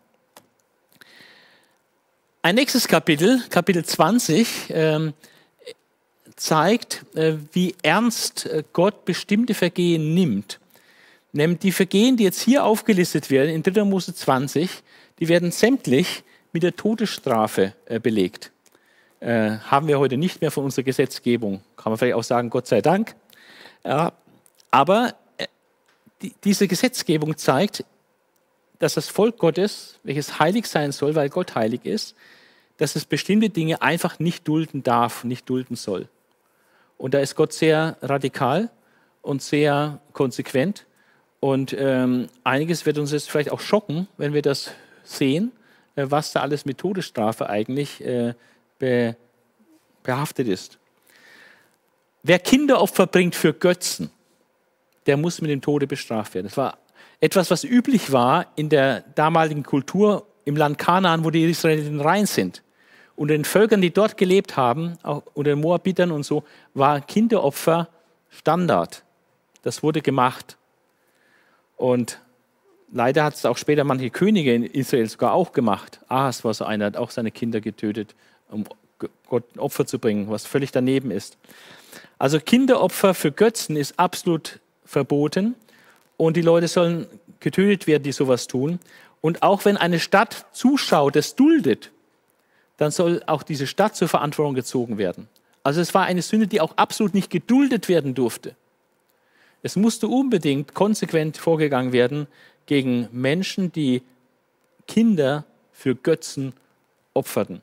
Ein nächstes Kapitel, Kapitel 20, äh, zeigt, äh, wie ernst äh, Gott bestimmte Vergehen nimmt. Nämlich die Vergehen, die jetzt hier aufgelistet werden in 3. Mose 20, die werden sämtlich mit der Todesstrafe äh, belegt. Äh, haben wir heute nicht mehr von unserer Gesetzgebung. Kann man vielleicht auch sagen, Gott sei Dank. Ja, aber äh, die, diese Gesetzgebung zeigt, dass das Volk Gottes, welches heilig sein soll, weil Gott heilig ist, dass es bestimmte Dinge einfach nicht dulden darf, nicht dulden soll. Und da ist Gott sehr radikal und sehr konsequent. Und ähm, einiges wird uns jetzt vielleicht auch schocken, wenn wir das sehen, äh, was da alles mit Todesstrafe eigentlich äh, be behaftet ist. Wer Kinderopfer bringt für Götzen, der muss mit dem Tode bestraft werden. Das war etwas, was üblich war in der damaligen Kultur im Land Kanaan, wo die Israeliten rein sind. Unter den Völkern, die dort gelebt haben, auch unter den Moabitern und so, war Kinderopfer Standard. Das wurde gemacht. Und leider hat es auch später manche Könige in Israel sogar auch gemacht. Ahas war so einer, hat auch seine Kinder getötet, um Gott ein Opfer zu bringen, was völlig daneben ist. Also Kinderopfer für Götzen ist absolut verboten und die Leute sollen getötet werden, die sowas tun. Und auch wenn eine Stadt zuschaut, das duldet, dann soll auch diese Stadt zur Verantwortung gezogen werden. Also es war eine Sünde, die auch absolut nicht geduldet werden durfte. Es musste unbedingt konsequent vorgegangen werden gegen Menschen, die Kinder für Götzen opferten.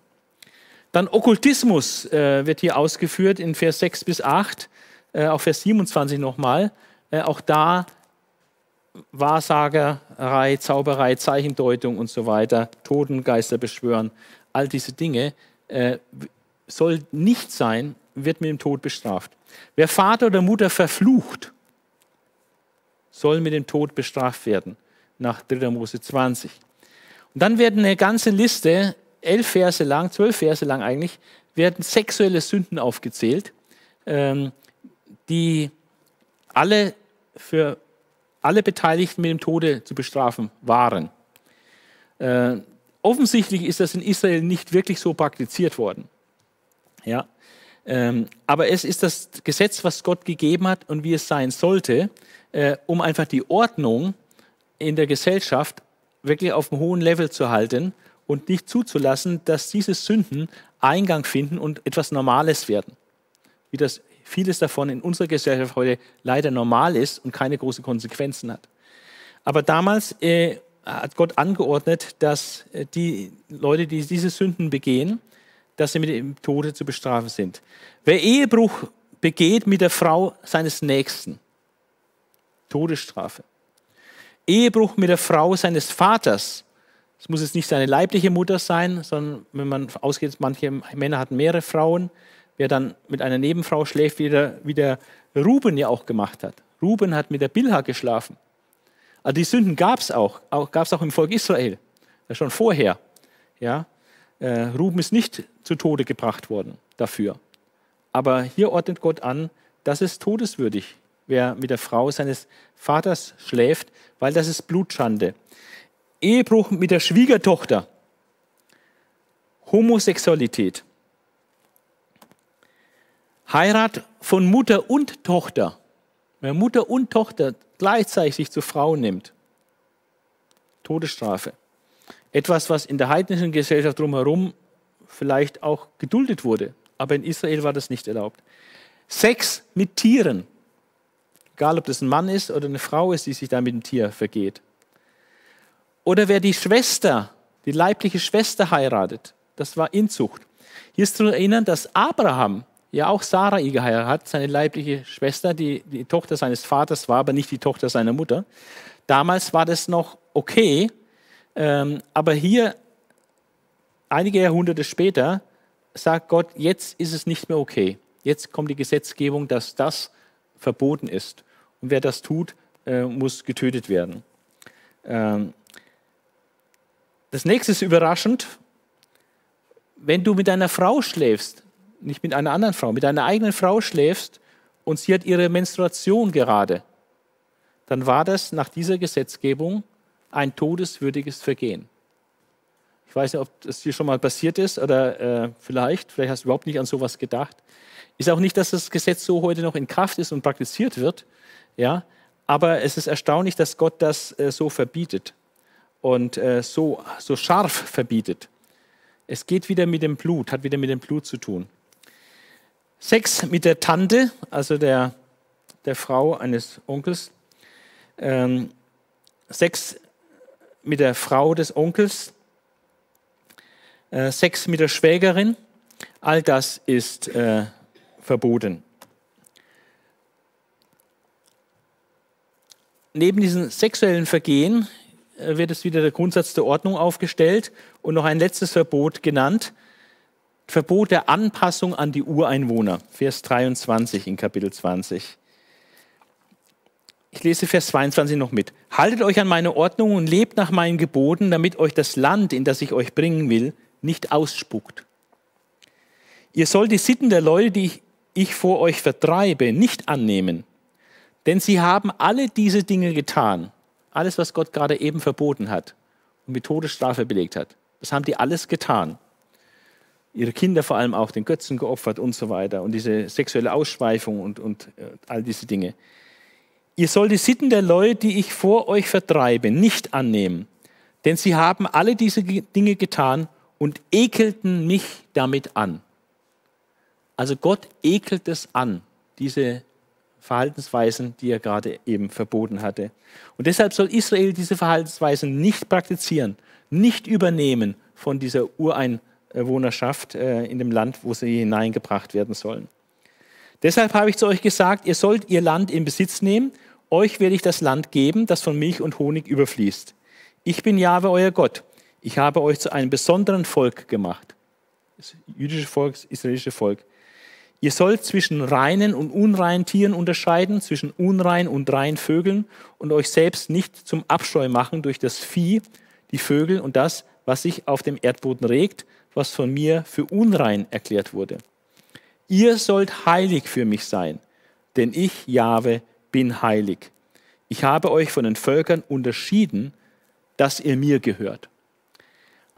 Dann Okkultismus äh, wird hier ausgeführt in Vers 6 bis 8, äh, auch Vers 27 nochmal. Äh, auch da Wahrsagerei, Zauberei, Zeichendeutung und so weiter, Totengeister beschwören, all diese Dinge äh, soll nicht sein, wird mit dem Tod bestraft. Wer Vater oder Mutter verflucht, soll mit dem Tod bestraft werden, nach 3. Mose 20. Und dann werden eine ganze Liste, elf Verse lang, zwölf Verse lang eigentlich, werden sexuelle Sünden aufgezählt, ähm, die alle für alle Beteiligten mit dem Tode zu bestrafen waren. Äh, offensichtlich ist das in Israel nicht wirklich so praktiziert worden. Ja, ähm, aber es ist das Gesetz, was Gott gegeben hat und wie es sein sollte äh, um einfach die Ordnung in der Gesellschaft wirklich auf einem hohen Level zu halten und nicht zuzulassen, dass diese Sünden Eingang finden und etwas Normales werden. Wie das vieles davon in unserer Gesellschaft heute leider normal ist und keine großen Konsequenzen hat. Aber damals äh, hat Gott angeordnet, dass äh, die Leute, die diese Sünden begehen, dass sie mit dem Tode zu bestrafen sind. Wer Ehebruch begeht mit der Frau seines Nächsten, Todesstrafe. Ehebruch mit der Frau seines Vaters. Es muss jetzt nicht seine leibliche Mutter sein, sondern wenn man ausgeht, manche Männer hatten mehrere Frauen, wer dann mit einer Nebenfrau schläft, wie der, wie der Ruben ja auch gemacht hat. Ruben hat mit der Bilha geschlafen. Also die Sünden gab es auch, auch gab es auch im Volk Israel, schon vorher. Ja, äh, Ruben ist nicht zu Tode gebracht worden dafür. Aber hier ordnet Gott an, das ist todeswürdig wer mit der Frau seines Vaters schläft, weil das ist Blutschande. Ehebruch mit der Schwiegertochter. Homosexualität. Heirat von Mutter und Tochter. Wer Mutter und Tochter gleichzeitig zur Frau nimmt. Todesstrafe. Etwas, was in der heidnischen Gesellschaft drumherum vielleicht auch geduldet wurde. Aber in Israel war das nicht erlaubt. Sex mit Tieren. Egal, ob das ein Mann ist oder eine Frau ist, die sich da mit dem Tier vergeht. Oder wer die Schwester, die leibliche Schwester heiratet. Das war Inzucht. Hier ist zu erinnern, dass Abraham ja auch Sarai geheiratet hat, seine leibliche Schwester, die die Tochter seines Vaters war, aber nicht die Tochter seiner Mutter. Damals war das noch okay, ähm, aber hier, einige Jahrhunderte später, sagt Gott, jetzt ist es nicht mehr okay. Jetzt kommt die Gesetzgebung, dass das verboten ist. Und wer das tut, äh, muss getötet werden. Ähm, das nächste ist überraschend. Wenn du mit deiner Frau schläfst, nicht mit einer anderen Frau, mit deiner eigenen Frau schläfst und sie hat ihre Menstruation gerade, dann war das nach dieser Gesetzgebung ein todeswürdiges Vergehen. Ich weiß nicht, ob das dir schon mal passiert ist oder äh, vielleicht, vielleicht hast du überhaupt nicht an sowas gedacht. Ist auch nicht, dass das Gesetz so heute noch in Kraft ist und praktiziert wird, ja, aber es ist erstaunlich, dass Gott das äh, so verbietet und äh, so, so scharf verbietet. Es geht wieder mit dem Blut, hat wieder mit dem Blut zu tun. Sex mit der Tante, also der, der Frau eines Onkels. Ähm, Sex mit der Frau des Onkels. Äh, Sex mit der Schwägerin. All das ist äh, verboten. Neben diesen sexuellen Vergehen wird es wieder der Grundsatz der Ordnung aufgestellt und noch ein letztes Verbot genannt. Verbot der Anpassung an die Ureinwohner, Vers 23 in Kapitel 20. Ich lese Vers 22 noch mit. Haltet euch an meine Ordnung und lebt nach meinen Geboten, damit euch das Land, in das ich euch bringen will, nicht ausspuckt. Ihr sollt die Sitten der Leute, die ich vor euch vertreibe, nicht annehmen, denn sie haben alle diese Dinge getan alles, was Gott gerade eben verboten hat und mit Todesstrafe belegt hat, das haben die alles getan. Ihre Kinder vor allem auch den Götzen geopfert und so weiter und diese sexuelle Ausschweifung und, und äh, all diese Dinge. Ihr sollt die Sitten der Leute, die ich vor euch vertreibe, nicht annehmen, denn sie haben alle diese Dinge getan und ekelten mich damit an. Also Gott ekelt es an, diese Verhaltensweisen, die er gerade eben verboten hatte. Und deshalb soll Israel diese Verhaltensweisen nicht praktizieren, nicht übernehmen von dieser Ureinwohnerschaft äh, in dem Land, wo sie hineingebracht werden sollen. Deshalb habe ich zu euch gesagt, ihr sollt ihr Land in Besitz nehmen, euch werde ich das Land geben, das von Milch und Honig überfließt. Ich bin Jahwe, euer Gott. Ich habe euch zu einem besonderen Volk gemacht. Das jüdische Volk, das israelische Volk. Ihr sollt zwischen reinen und unreinen Tieren unterscheiden, zwischen unreinen und reinen Vögeln und euch selbst nicht zum Abscheu machen durch das Vieh, die Vögel und das, was sich auf dem Erdboden regt, was von mir für unrein erklärt wurde. Ihr sollt heilig für mich sein, denn ich, Jahwe, bin heilig. Ich habe euch von den Völkern unterschieden, dass ihr mir gehört.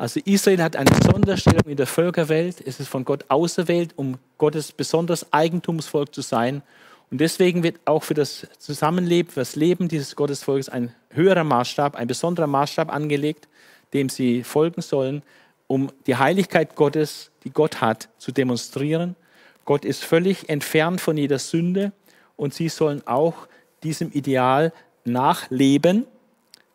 Also Israel hat eine Sonderstellung in der Völkerwelt. Es ist von Gott auserwählt, um Gottes besonderes Eigentumsvolk zu sein. Und deswegen wird auch für das Zusammenleben, für das Leben dieses Gottesvolkes ein höherer Maßstab, ein besonderer Maßstab angelegt, dem sie folgen sollen, um die Heiligkeit Gottes, die Gott hat, zu demonstrieren. Gott ist völlig entfernt von jeder Sünde und sie sollen auch diesem Ideal nachleben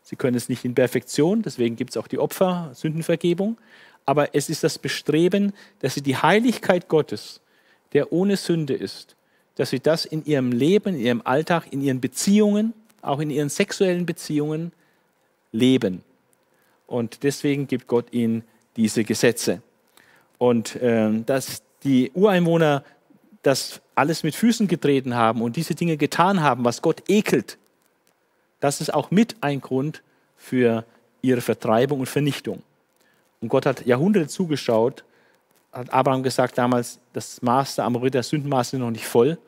Sie können es nicht in Perfektion, deswegen gibt es auch die Opfer, Sündenvergebung. Aber es ist das Bestreben, dass sie die Heiligkeit Gottes, der ohne Sünde ist, dass sie das in ihrem Leben, in ihrem Alltag, in ihren Beziehungen, auch in ihren sexuellen Beziehungen leben. Und deswegen gibt Gott ihnen diese Gesetze. Und äh, dass die Ureinwohner das alles mit Füßen getreten haben und diese Dinge getan haben, was Gott ekelt, das ist auch mit ein Grund für ihre Vertreibung und Vernichtung. Und Gott hat Jahrhunderte zugeschaut, hat Abraham gesagt damals, das Maß der Amoriter, das Sündenmaß ist noch nicht voll,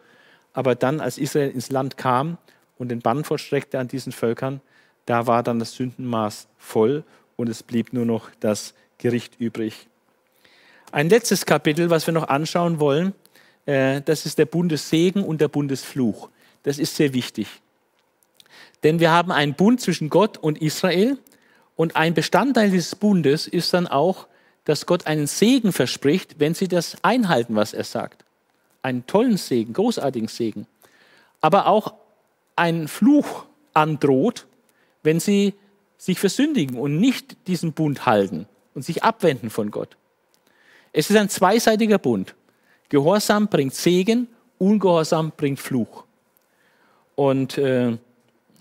Aber dann, als Israel ins Land kam und den Bann vollstreckte an diesen Völkern, da war dann das Sündenmaß voll und es blieb nur noch das Gericht übrig. Ein letztes Kapitel, was wir noch anschauen wollen, äh, das ist der Bundessegen und der Bundesfluch. Das ist sehr wichtig. Denn wir haben einen Bund zwischen Gott und Israel und ein Bestandteil dieses Bundes ist dann auch, dass Gott einen Segen verspricht, wenn sie das einhalten, was er sagt. Einen tollen Segen, großartigen Segen. Aber auch einen Fluch androht, wenn sie sich versündigen und nicht diesen Bund halten und sich abwenden von Gott. Es ist ein zweiseitiger Bund. Gehorsam bringt Segen, Ungehorsam bringt Fluch. Und äh,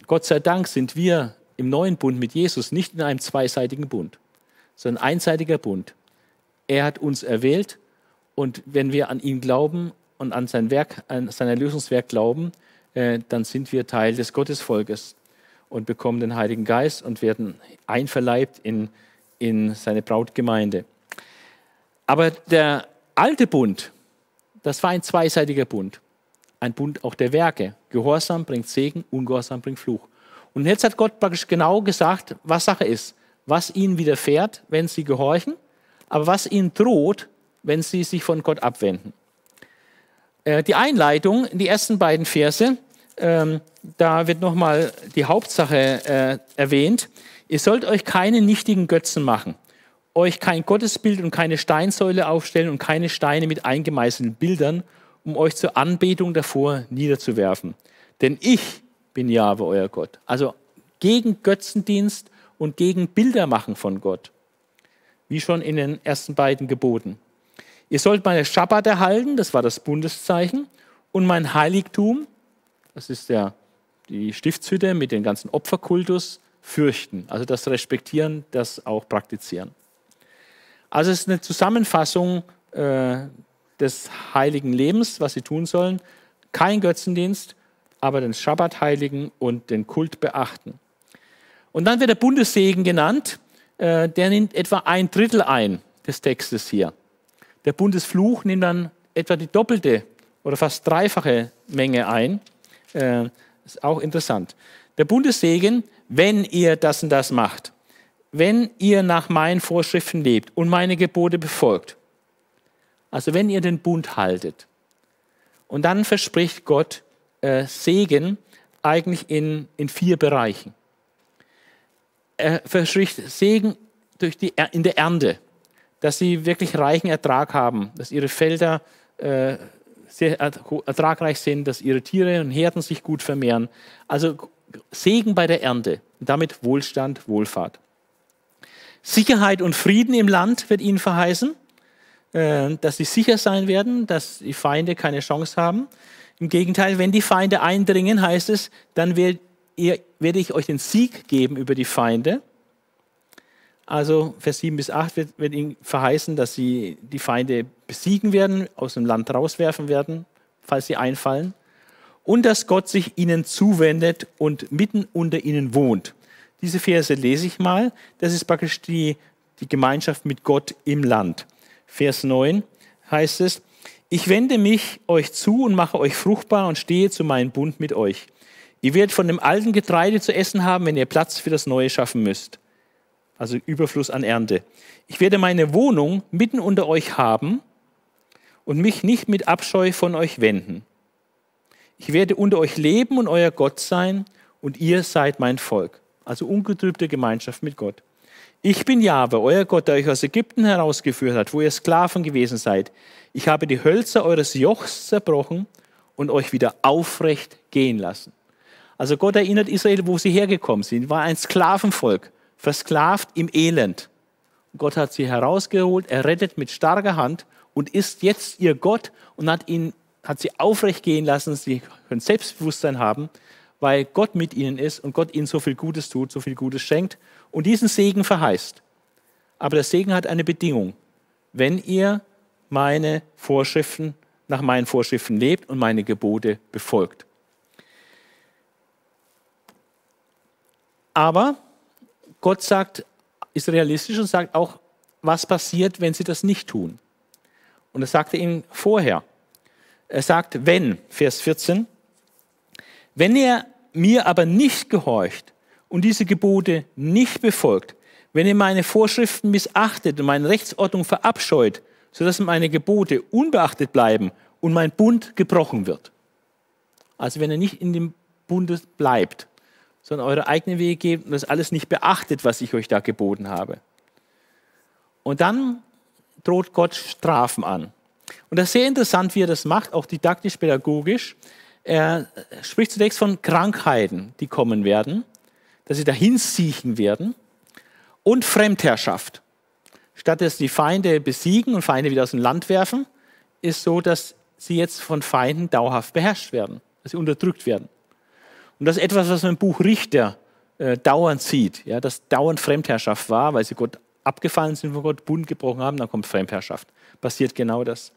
Gott sei Dank sind wir im neuen Bund mit Jesus nicht in einem zweiseitigen Bund, sondern ein einseitiger Bund. Er hat uns erwählt und wenn wir an ihn glauben und an sein Werk, an sein Erlösungswerk glauben, äh, dann sind wir Teil des Gottesvolkes und bekommen den Heiligen Geist und werden einverleibt in, in seine Brautgemeinde. Aber der alte Bund, das war ein zweiseitiger Bund. Ein Bund auch der Werke. Gehorsam bringt Segen, Ungehorsam bringt Fluch. Und jetzt hat Gott praktisch genau gesagt, was Sache ist. Was ihnen widerfährt, wenn sie gehorchen, aber was ihnen droht, wenn sie sich von Gott abwenden. Äh, die Einleitung, die ersten beiden Verse, ähm, da wird nochmal die Hauptsache äh, erwähnt. Ihr sollt euch keine nichtigen Götzen machen, euch kein Gottesbild und keine Steinsäule aufstellen und keine Steine mit eingemeißelten Bildern, um euch zur Anbetung davor niederzuwerfen. Denn ich bin Jahwe, euer Gott. Also gegen Götzendienst und gegen Bildermachen von Gott, wie schon in den ersten beiden Geboten. Ihr sollt meine Schabbat erhalten, das war das Bundeszeichen, und mein Heiligtum, das ist der, die Stiftshütte mit dem ganzen Opferkultus, fürchten. Also das Respektieren, das auch praktizieren. Also es ist eine Zusammenfassung äh, des heiligen Lebens, was sie tun sollen. Kein Götzendienst, aber den Schabbat heiligen und den Kult beachten. Und dann wird der Bundessegen genannt. Äh, der nimmt etwa ein Drittel ein des Textes hier. Der Bundesfluch nimmt dann etwa die doppelte oder fast dreifache Menge ein. Äh, ist auch interessant. Der Bundessegen, wenn ihr das und das macht, wenn ihr nach meinen Vorschriften lebt und meine Gebote befolgt, also wenn ihr den Bund haltet, und dann verspricht Gott äh, Segen eigentlich in, in vier Bereichen. Er verspricht Segen durch die, in der Ernte, dass sie wirklich reichen Ertrag haben, dass ihre Felder äh, sehr ertragreich sind, dass ihre Tiere und Herden sich gut vermehren. Also Segen bei der Ernte und damit Wohlstand, Wohlfahrt. Sicherheit und Frieden im Land wird ihnen verheißen, dass sie sicher sein werden, dass die Feinde keine Chance haben. Im Gegenteil, wenn die Feinde eindringen, heißt es, dann werde ich euch den Sieg geben über die Feinde. Also Vers 7 bis 8 wird, wird ihnen verheißen, dass sie die Feinde besiegen werden, aus dem Land rauswerfen werden, falls sie einfallen. Und dass Gott sich ihnen zuwendet und mitten unter ihnen wohnt. Diese Verse lese ich mal. Das ist praktisch die, die Gemeinschaft mit Gott im Land. Vers 9 heißt es, ich wende mich euch zu und mache euch fruchtbar und stehe zu meinem Bund mit euch. Ihr werdet von dem alten Getreide zu essen haben, wenn ihr Platz für das Neue schaffen müsst also Überfluss an Ernte. Ich werde meine Wohnung mitten unter euch haben und mich nicht mit Abscheu von euch wenden. Ich werde unter euch leben und euer Gott sein und ihr seid mein Volk. Also ungetrübte Gemeinschaft mit Gott. Ich bin Jahwe, euer Gott, der euch aus Ägypten herausgeführt hat, wo ihr Sklaven gewesen seid. Ich habe die Hölzer eures Jochs zerbrochen und euch wieder aufrecht gehen lassen. Also Gott erinnert Israel, wo sie hergekommen sind. War ein Sklavenvolk versklavt im Elend. Gott hat sie herausgeholt, er rettet mit starker Hand und ist jetzt ihr Gott und hat, ihn, hat sie aufrecht gehen lassen. Sie können Selbstbewusstsein haben, weil Gott mit ihnen ist und Gott ihnen so viel Gutes tut, so viel Gutes schenkt und diesen Segen verheißt. Aber der Segen hat eine Bedingung. Wenn ihr meine Vorschriften, nach meinen Vorschriften lebt und meine Gebote befolgt. Aber Gott sagt, ist realistisch und sagt auch, was passiert, wenn sie das nicht tun. Und das sagte ihnen vorher. Er sagt, wenn, Vers 14, wenn ihr mir aber nicht gehorcht und diese Gebote nicht befolgt, wenn ihr meine Vorschriften missachtet und meine Rechtsordnung verabscheut, sodass meine Gebote unbeachtet bleiben und mein Bund gebrochen wird. Also wenn ihr nicht in dem Bund bleibt, sondern eure eigenen Wege geht und das alles nicht beachtet, was ich euch da geboten habe. Und dann droht Gott Strafen an. Und das ist sehr interessant, wie er das macht, auch didaktisch-pädagogisch. Er spricht zunächst von Krankheiten, die kommen werden, dass sie dahin siechen werden und Fremdherrschaft. Statt dass die Feinde besiegen und Feinde wieder aus dem Land werfen, ist so, dass sie jetzt von Feinden dauerhaft beherrscht werden, dass sie unterdrückt werden. Und das ist etwas, was man im Buch Richter äh, dauernd sieht, ja, dass dauernd Fremdherrschaft war, weil sie Gott abgefallen sind von Gott, Bund gebrochen haben, dann kommt Fremdherrschaft. Passiert genau das.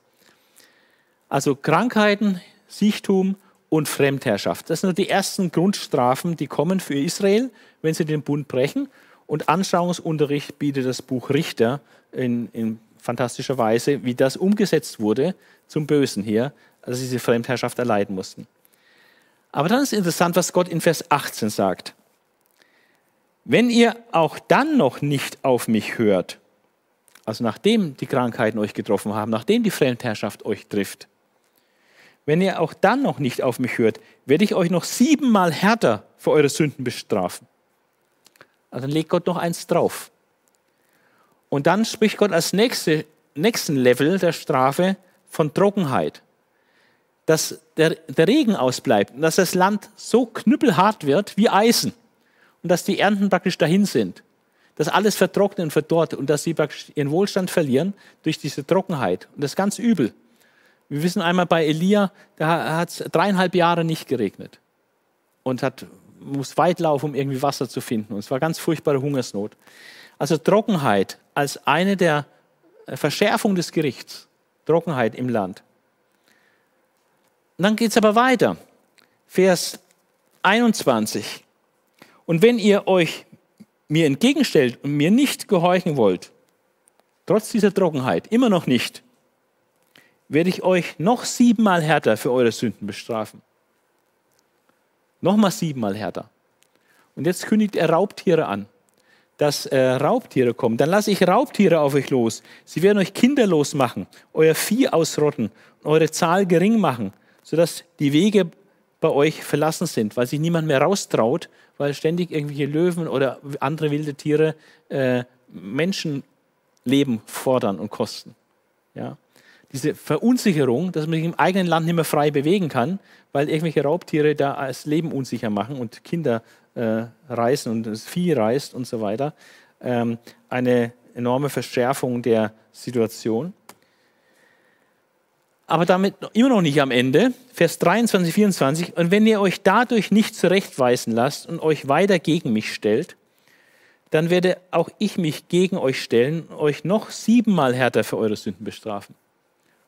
Also Krankheiten, Sichtum und Fremdherrschaft. Das sind nur die ersten Grundstrafen, die kommen für Israel, wenn sie den Bund brechen. Und Anschauungsunterricht bietet das Buch Richter in, in fantastischer Weise, wie das umgesetzt wurde zum Bösen hier, als sie diese Fremdherrschaft erleiden mussten. Aber dann ist interessant, was Gott in Vers 18 sagt. Wenn ihr auch dann noch nicht auf mich hört, also nachdem die Krankheiten euch getroffen haben, nachdem die Fremdherrschaft euch trifft, wenn ihr auch dann noch nicht auf mich hört, werde ich euch noch siebenmal härter für eure Sünden bestrafen. Also dann legt Gott noch eins drauf. Und dann spricht Gott als nächste, nächsten Level der Strafe von Trockenheit. Dass der, der Regen ausbleibt und dass das Land so knüppelhart wird wie Eisen und dass die Ernten praktisch dahin sind. Dass alles vertrocknet und verdorrt und dass sie praktisch ihren Wohlstand verlieren durch diese Trockenheit. Und das ist ganz übel. Wir wissen einmal bei Elia, da hat es dreieinhalb Jahre nicht geregnet und hat, muss weit laufen, um irgendwie Wasser zu finden. Und es war ganz furchtbare Hungersnot. Also Trockenheit als eine der Verschärfung des Gerichts. Trockenheit im Land. Und dann geht es aber weiter. Vers 21. Und wenn ihr euch mir entgegenstellt und mir nicht gehorchen wollt, trotz dieser Trockenheit, immer noch nicht, werde ich euch noch siebenmal härter für eure Sünden bestrafen. Nochmal siebenmal härter. Und jetzt kündigt er Raubtiere an, dass äh, Raubtiere kommen. Dann lasse ich Raubtiere auf euch los. Sie werden euch kinderlos machen, euer Vieh ausrotten und eure Zahl gering machen, sodass die Wege bei euch verlassen sind, weil sich niemand mehr raustraut, weil ständig irgendwelche Löwen oder andere wilde Tiere äh, Menschenleben fordern und kosten. Ja? Diese Verunsicherung, dass man sich im eigenen Land nicht mehr frei bewegen kann, weil irgendwelche Raubtiere da das Leben unsicher machen und Kinder äh, reißen und das Vieh reißt und so weiter. Ähm, eine enorme Verschärfung der Situation. Aber damit immer noch nicht am Ende. Vers 23, 24. Und wenn ihr euch dadurch nicht zurechtweisen lasst und euch weiter gegen mich stellt, dann werde auch ich mich gegen euch stellen und euch noch siebenmal härter für eure Sünden bestrafen.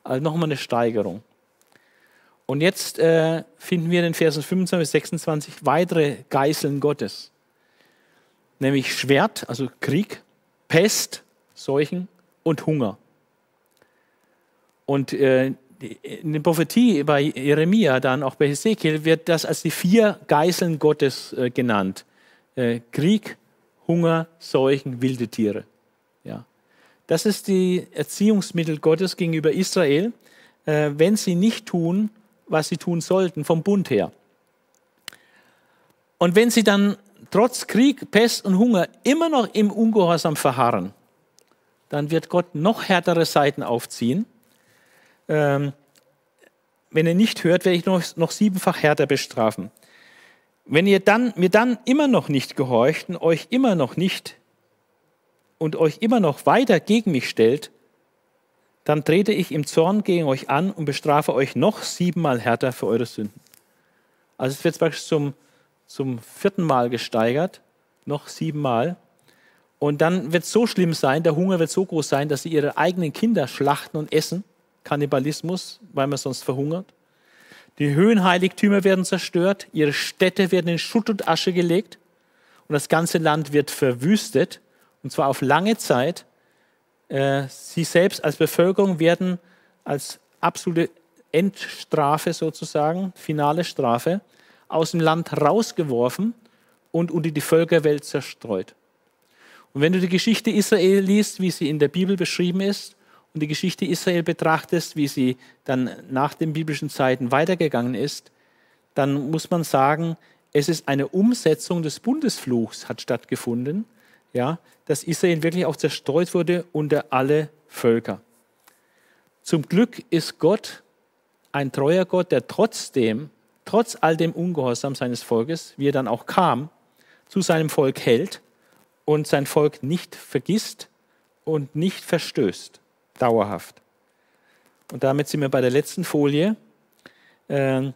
Also nochmal eine Steigerung. Und jetzt äh, finden wir in den Versen 25 bis 26 weitere Geißeln Gottes. Nämlich Schwert, also Krieg, Pest, Seuchen und Hunger. Und äh, in der Prophetie bei Jeremia, dann auch bei Hesekiel, wird das als die vier Geißeln Gottes äh, genannt. Äh, Krieg, Hunger, Seuchen, wilde Tiere. Ja. Das ist die Erziehungsmittel Gottes gegenüber Israel, äh, wenn sie nicht tun, was sie tun sollten, vom Bund her. Und wenn sie dann trotz Krieg, Pest und Hunger immer noch im Ungehorsam verharren, dann wird Gott noch härtere Seiten aufziehen. Ähm, wenn ihr nicht hört, werde ich noch, noch siebenfach härter bestrafen. Wenn ihr dann, mir dann immer noch nicht gehorcht und euch immer noch nicht und euch immer noch weiter gegen mich stellt, dann trete ich im Zorn gegen euch an und bestrafe euch noch siebenmal härter für eure Sünden. Also es wird zum, zum vierten Mal gesteigert, noch siebenmal. Und dann wird es so schlimm sein, der Hunger wird so groß sein, dass sie ihre eigenen Kinder schlachten und essen. Kannibalismus, weil man sonst verhungert. Die Höhenheiligtümer werden zerstört, ihre Städte werden in Schutt und Asche gelegt und das ganze Land wird verwüstet und zwar auf lange Zeit. Äh, sie selbst als Bevölkerung werden als absolute Endstrafe sozusagen, finale Strafe, aus dem Land rausgeworfen und unter die Völkerwelt zerstreut. Und wenn du die Geschichte Israel liest, wie sie in der Bibel beschrieben ist, und die Geschichte Israel betrachtest, wie sie dann nach den biblischen Zeiten weitergegangen ist, dann muss man sagen, es ist eine Umsetzung des Bundesfluchs hat stattgefunden, ja, dass Israel wirklich auch zerstreut wurde unter alle Völker. Zum Glück ist Gott ein treuer Gott, der trotzdem, trotz all dem Ungehorsam seines Volkes, wie er dann auch kam, zu seinem Volk hält und sein Volk nicht vergisst und nicht verstößt, dauerhaft. Und damit sind wir bei der letzten Folie. Ähm,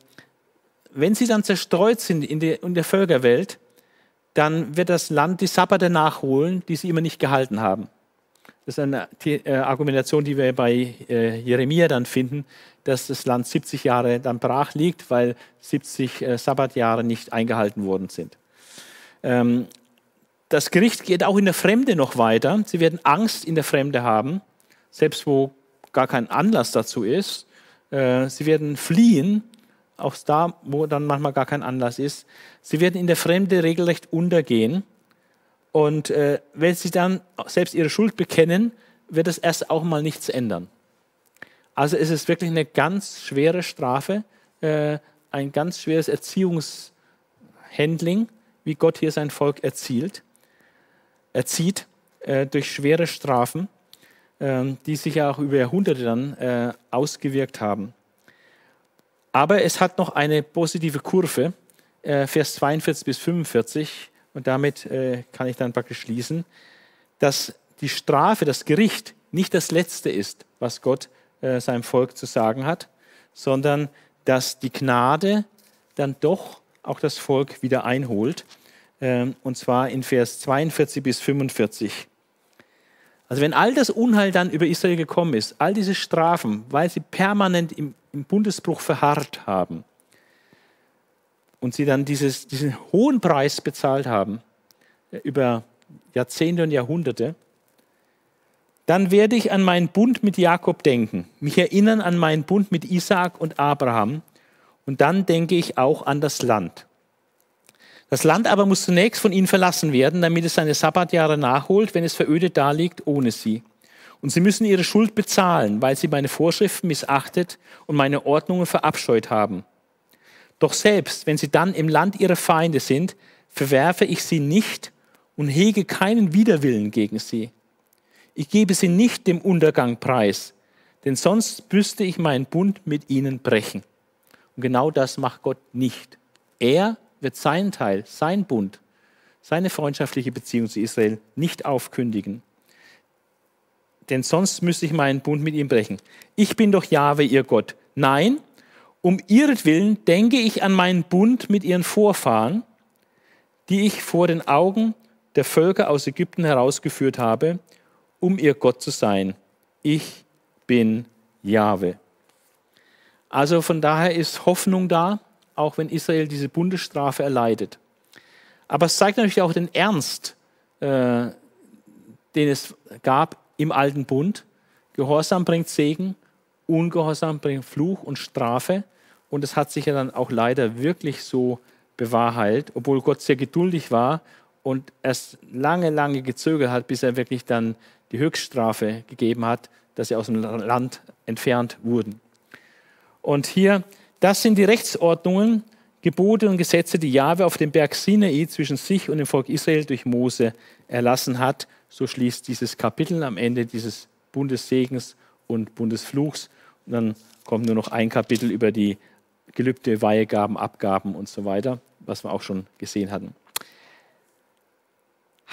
wenn sie dann zerstreut sind in der, in der Völkerwelt, dann wird das Land die Sabbate nachholen, die sie immer nicht gehalten haben. Das ist eine äh, Argumentation, die wir bei äh, Jeremia dann finden, dass das Land 70 Jahre dann brach liegt, weil 70 äh, Sabbatjahre nicht eingehalten worden sind. Ähm, das Gericht geht auch in der Fremde noch weiter. Sie werden Angst in der Fremde haben, selbst wo gar kein Anlass dazu ist. Sie werden fliehen, auch da, wo dann manchmal gar kein Anlass ist. Sie werden in der Fremde regelrecht untergehen. Und äh, wenn sie dann selbst ihre Schuld bekennen, wird es erst auch mal nichts ändern. Also es ist wirklich eine ganz schwere Strafe, äh, ein ganz schweres Erziehungshandling, wie Gott hier sein Volk erzielt erzieht äh, durch schwere Strafen, äh, die sich ja auch über Jahrhunderte dann äh, ausgewirkt haben. Aber es hat noch eine positive Kurve, äh, Vers 42 bis 45, und damit äh, kann ich dann praktisch schließen, dass die Strafe, das Gericht nicht das Letzte ist, was Gott äh, seinem Volk zu sagen hat, sondern dass die Gnade dann doch auch das Volk wieder einholt. Ähm, und zwar in Vers 42 bis 45. Also wenn all das Unheil dann über Israel gekommen ist, all diese Strafen, weil sie permanent im, im Bundesbruch verharrt haben und sie dann dieses, diesen hohen Preis bezahlt haben, äh, über Jahrzehnte und Jahrhunderte, dann werde ich an meinen Bund mit Jakob denken, mich erinnern an meinen Bund mit Isaak und Abraham und dann denke ich auch an das Land. Das Land aber muss zunächst von ihnen verlassen werden, damit es seine Sabbatjahre nachholt, wenn es verödet daliegt ohne sie. Und sie müssen ihre Schuld bezahlen, weil sie meine Vorschriften missachtet und meine Ordnungen verabscheut haben. Doch selbst, wenn sie dann im Land ihrer Feinde sind, verwerfe ich sie nicht und hege keinen Widerwillen gegen sie. Ich gebe sie nicht dem Untergang preis, denn sonst müsste ich meinen Bund mit ihnen brechen. Und genau das macht Gott nicht. Er wird seinen Teil, sein Bund, seine freundschaftliche Beziehung zu Israel nicht aufkündigen. Denn sonst müsste ich meinen Bund mit ihm brechen. Ich bin doch Jahwe, ihr Gott. Nein, um ihretwillen denke ich an meinen Bund mit ihren Vorfahren, die ich vor den Augen der Völker aus Ägypten herausgeführt habe, um ihr Gott zu sein. Ich bin Jahwe. Also von daher ist Hoffnung da, auch wenn Israel diese Bundesstrafe erleidet. Aber es zeigt natürlich auch den Ernst, äh, den es gab im alten Bund. Gehorsam bringt Segen, Ungehorsam bringt Fluch und Strafe. Und es hat sich ja dann auch leider wirklich so bewahrheitet, obwohl Gott sehr geduldig war und erst lange, lange gezögert hat, bis er wirklich dann die Höchststrafe gegeben hat, dass sie aus dem Land entfernt wurden. Und hier das sind die Rechtsordnungen, Gebote und Gesetze, die Jahwe auf dem Berg Sinai zwischen sich und dem Volk Israel durch Mose erlassen hat. So schließt dieses Kapitel am Ende dieses Bundessegens und Bundesfluchs. Und dann kommt nur noch ein Kapitel über die Gelübde, Weihegaben, Abgaben und so weiter, was wir auch schon gesehen hatten.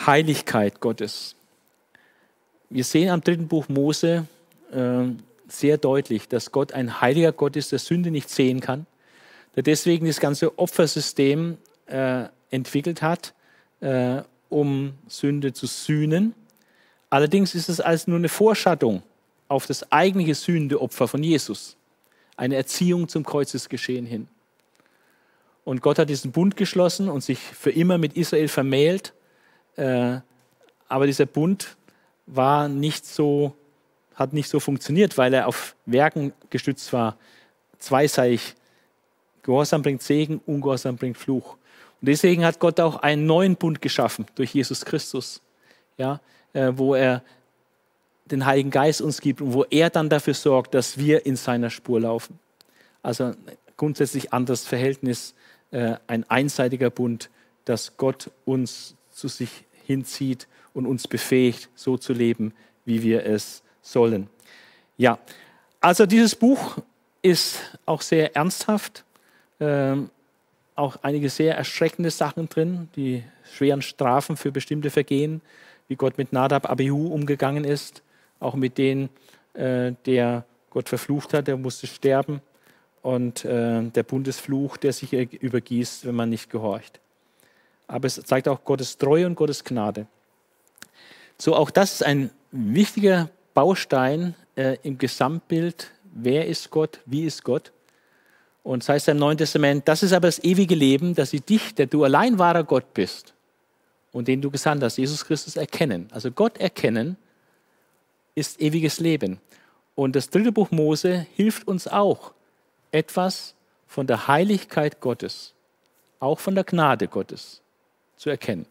Heiligkeit Gottes. Wir sehen am dritten Buch Mose, äh, sehr deutlich, dass Gott ein heiliger Gott ist, der Sünde nicht sehen kann, der deswegen das ganze Opfersystem äh, entwickelt hat, äh, um Sünde zu sühnen. Allerdings ist es als nur eine Vorschattung auf das eigentliche Sündeopfer von Jesus, eine Erziehung zum Kreuzesgeschehen hin. Und Gott hat diesen Bund geschlossen und sich für immer mit Israel vermählt. Äh, aber dieser Bund war nicht so hat nicht so funktioniert, weil er auf Werken gestützt war. zweiseitig. Gehorsam bringt Segen, Ungehorsam bringt Fluch. Und deswegen hat Gott auch einen neuen Bund geschaffen durch Jesus Christus, ja, äh, wo er den Heiligen Geist uns gibt und wo er dann dafür sorgt, dass wir in seiner Spur laufen. Also grundsätzlich anderes Verhältnis, äh, ein einseitiger Bund, dass Gott uns zu sich hinzieht und uns befähigt, so zu leben, wie wir es sollen. Ja, also dieses Buch ist auch sehr ernsthaft, ähm, auch einige sehr erschreckende Sachen drin, die schweren Strafen für bestimmte Vergehen, wie Gott mit Nadab Abihu umgegangen ist, auch mit denen, äh, der Gott verflucht hat, der musste sterben und äh, der Bundesfluch, der sich übergießt, wenn man nicht gehorcht. Aber es zeigt auch Gottes Treue und Gottes Gnade. So, auch das ist ein wichtiger Baustein äh, im Gesamtbild. Wer ist Gott? Wie ist Gott? Und es heißt im Neuen Testament, das ist aber das ewige Leben, dass sie dich, der du allein wahrer Gott bist und den du gesandt hast, Jesus Christus, erkennen. Also Gott erkennen ist ewiges Leben. Und das dritte Buch Mose hilft uns auch, etwas von der Heiligkeit Gottes, auch von der Gnade Gottes zu erkennen.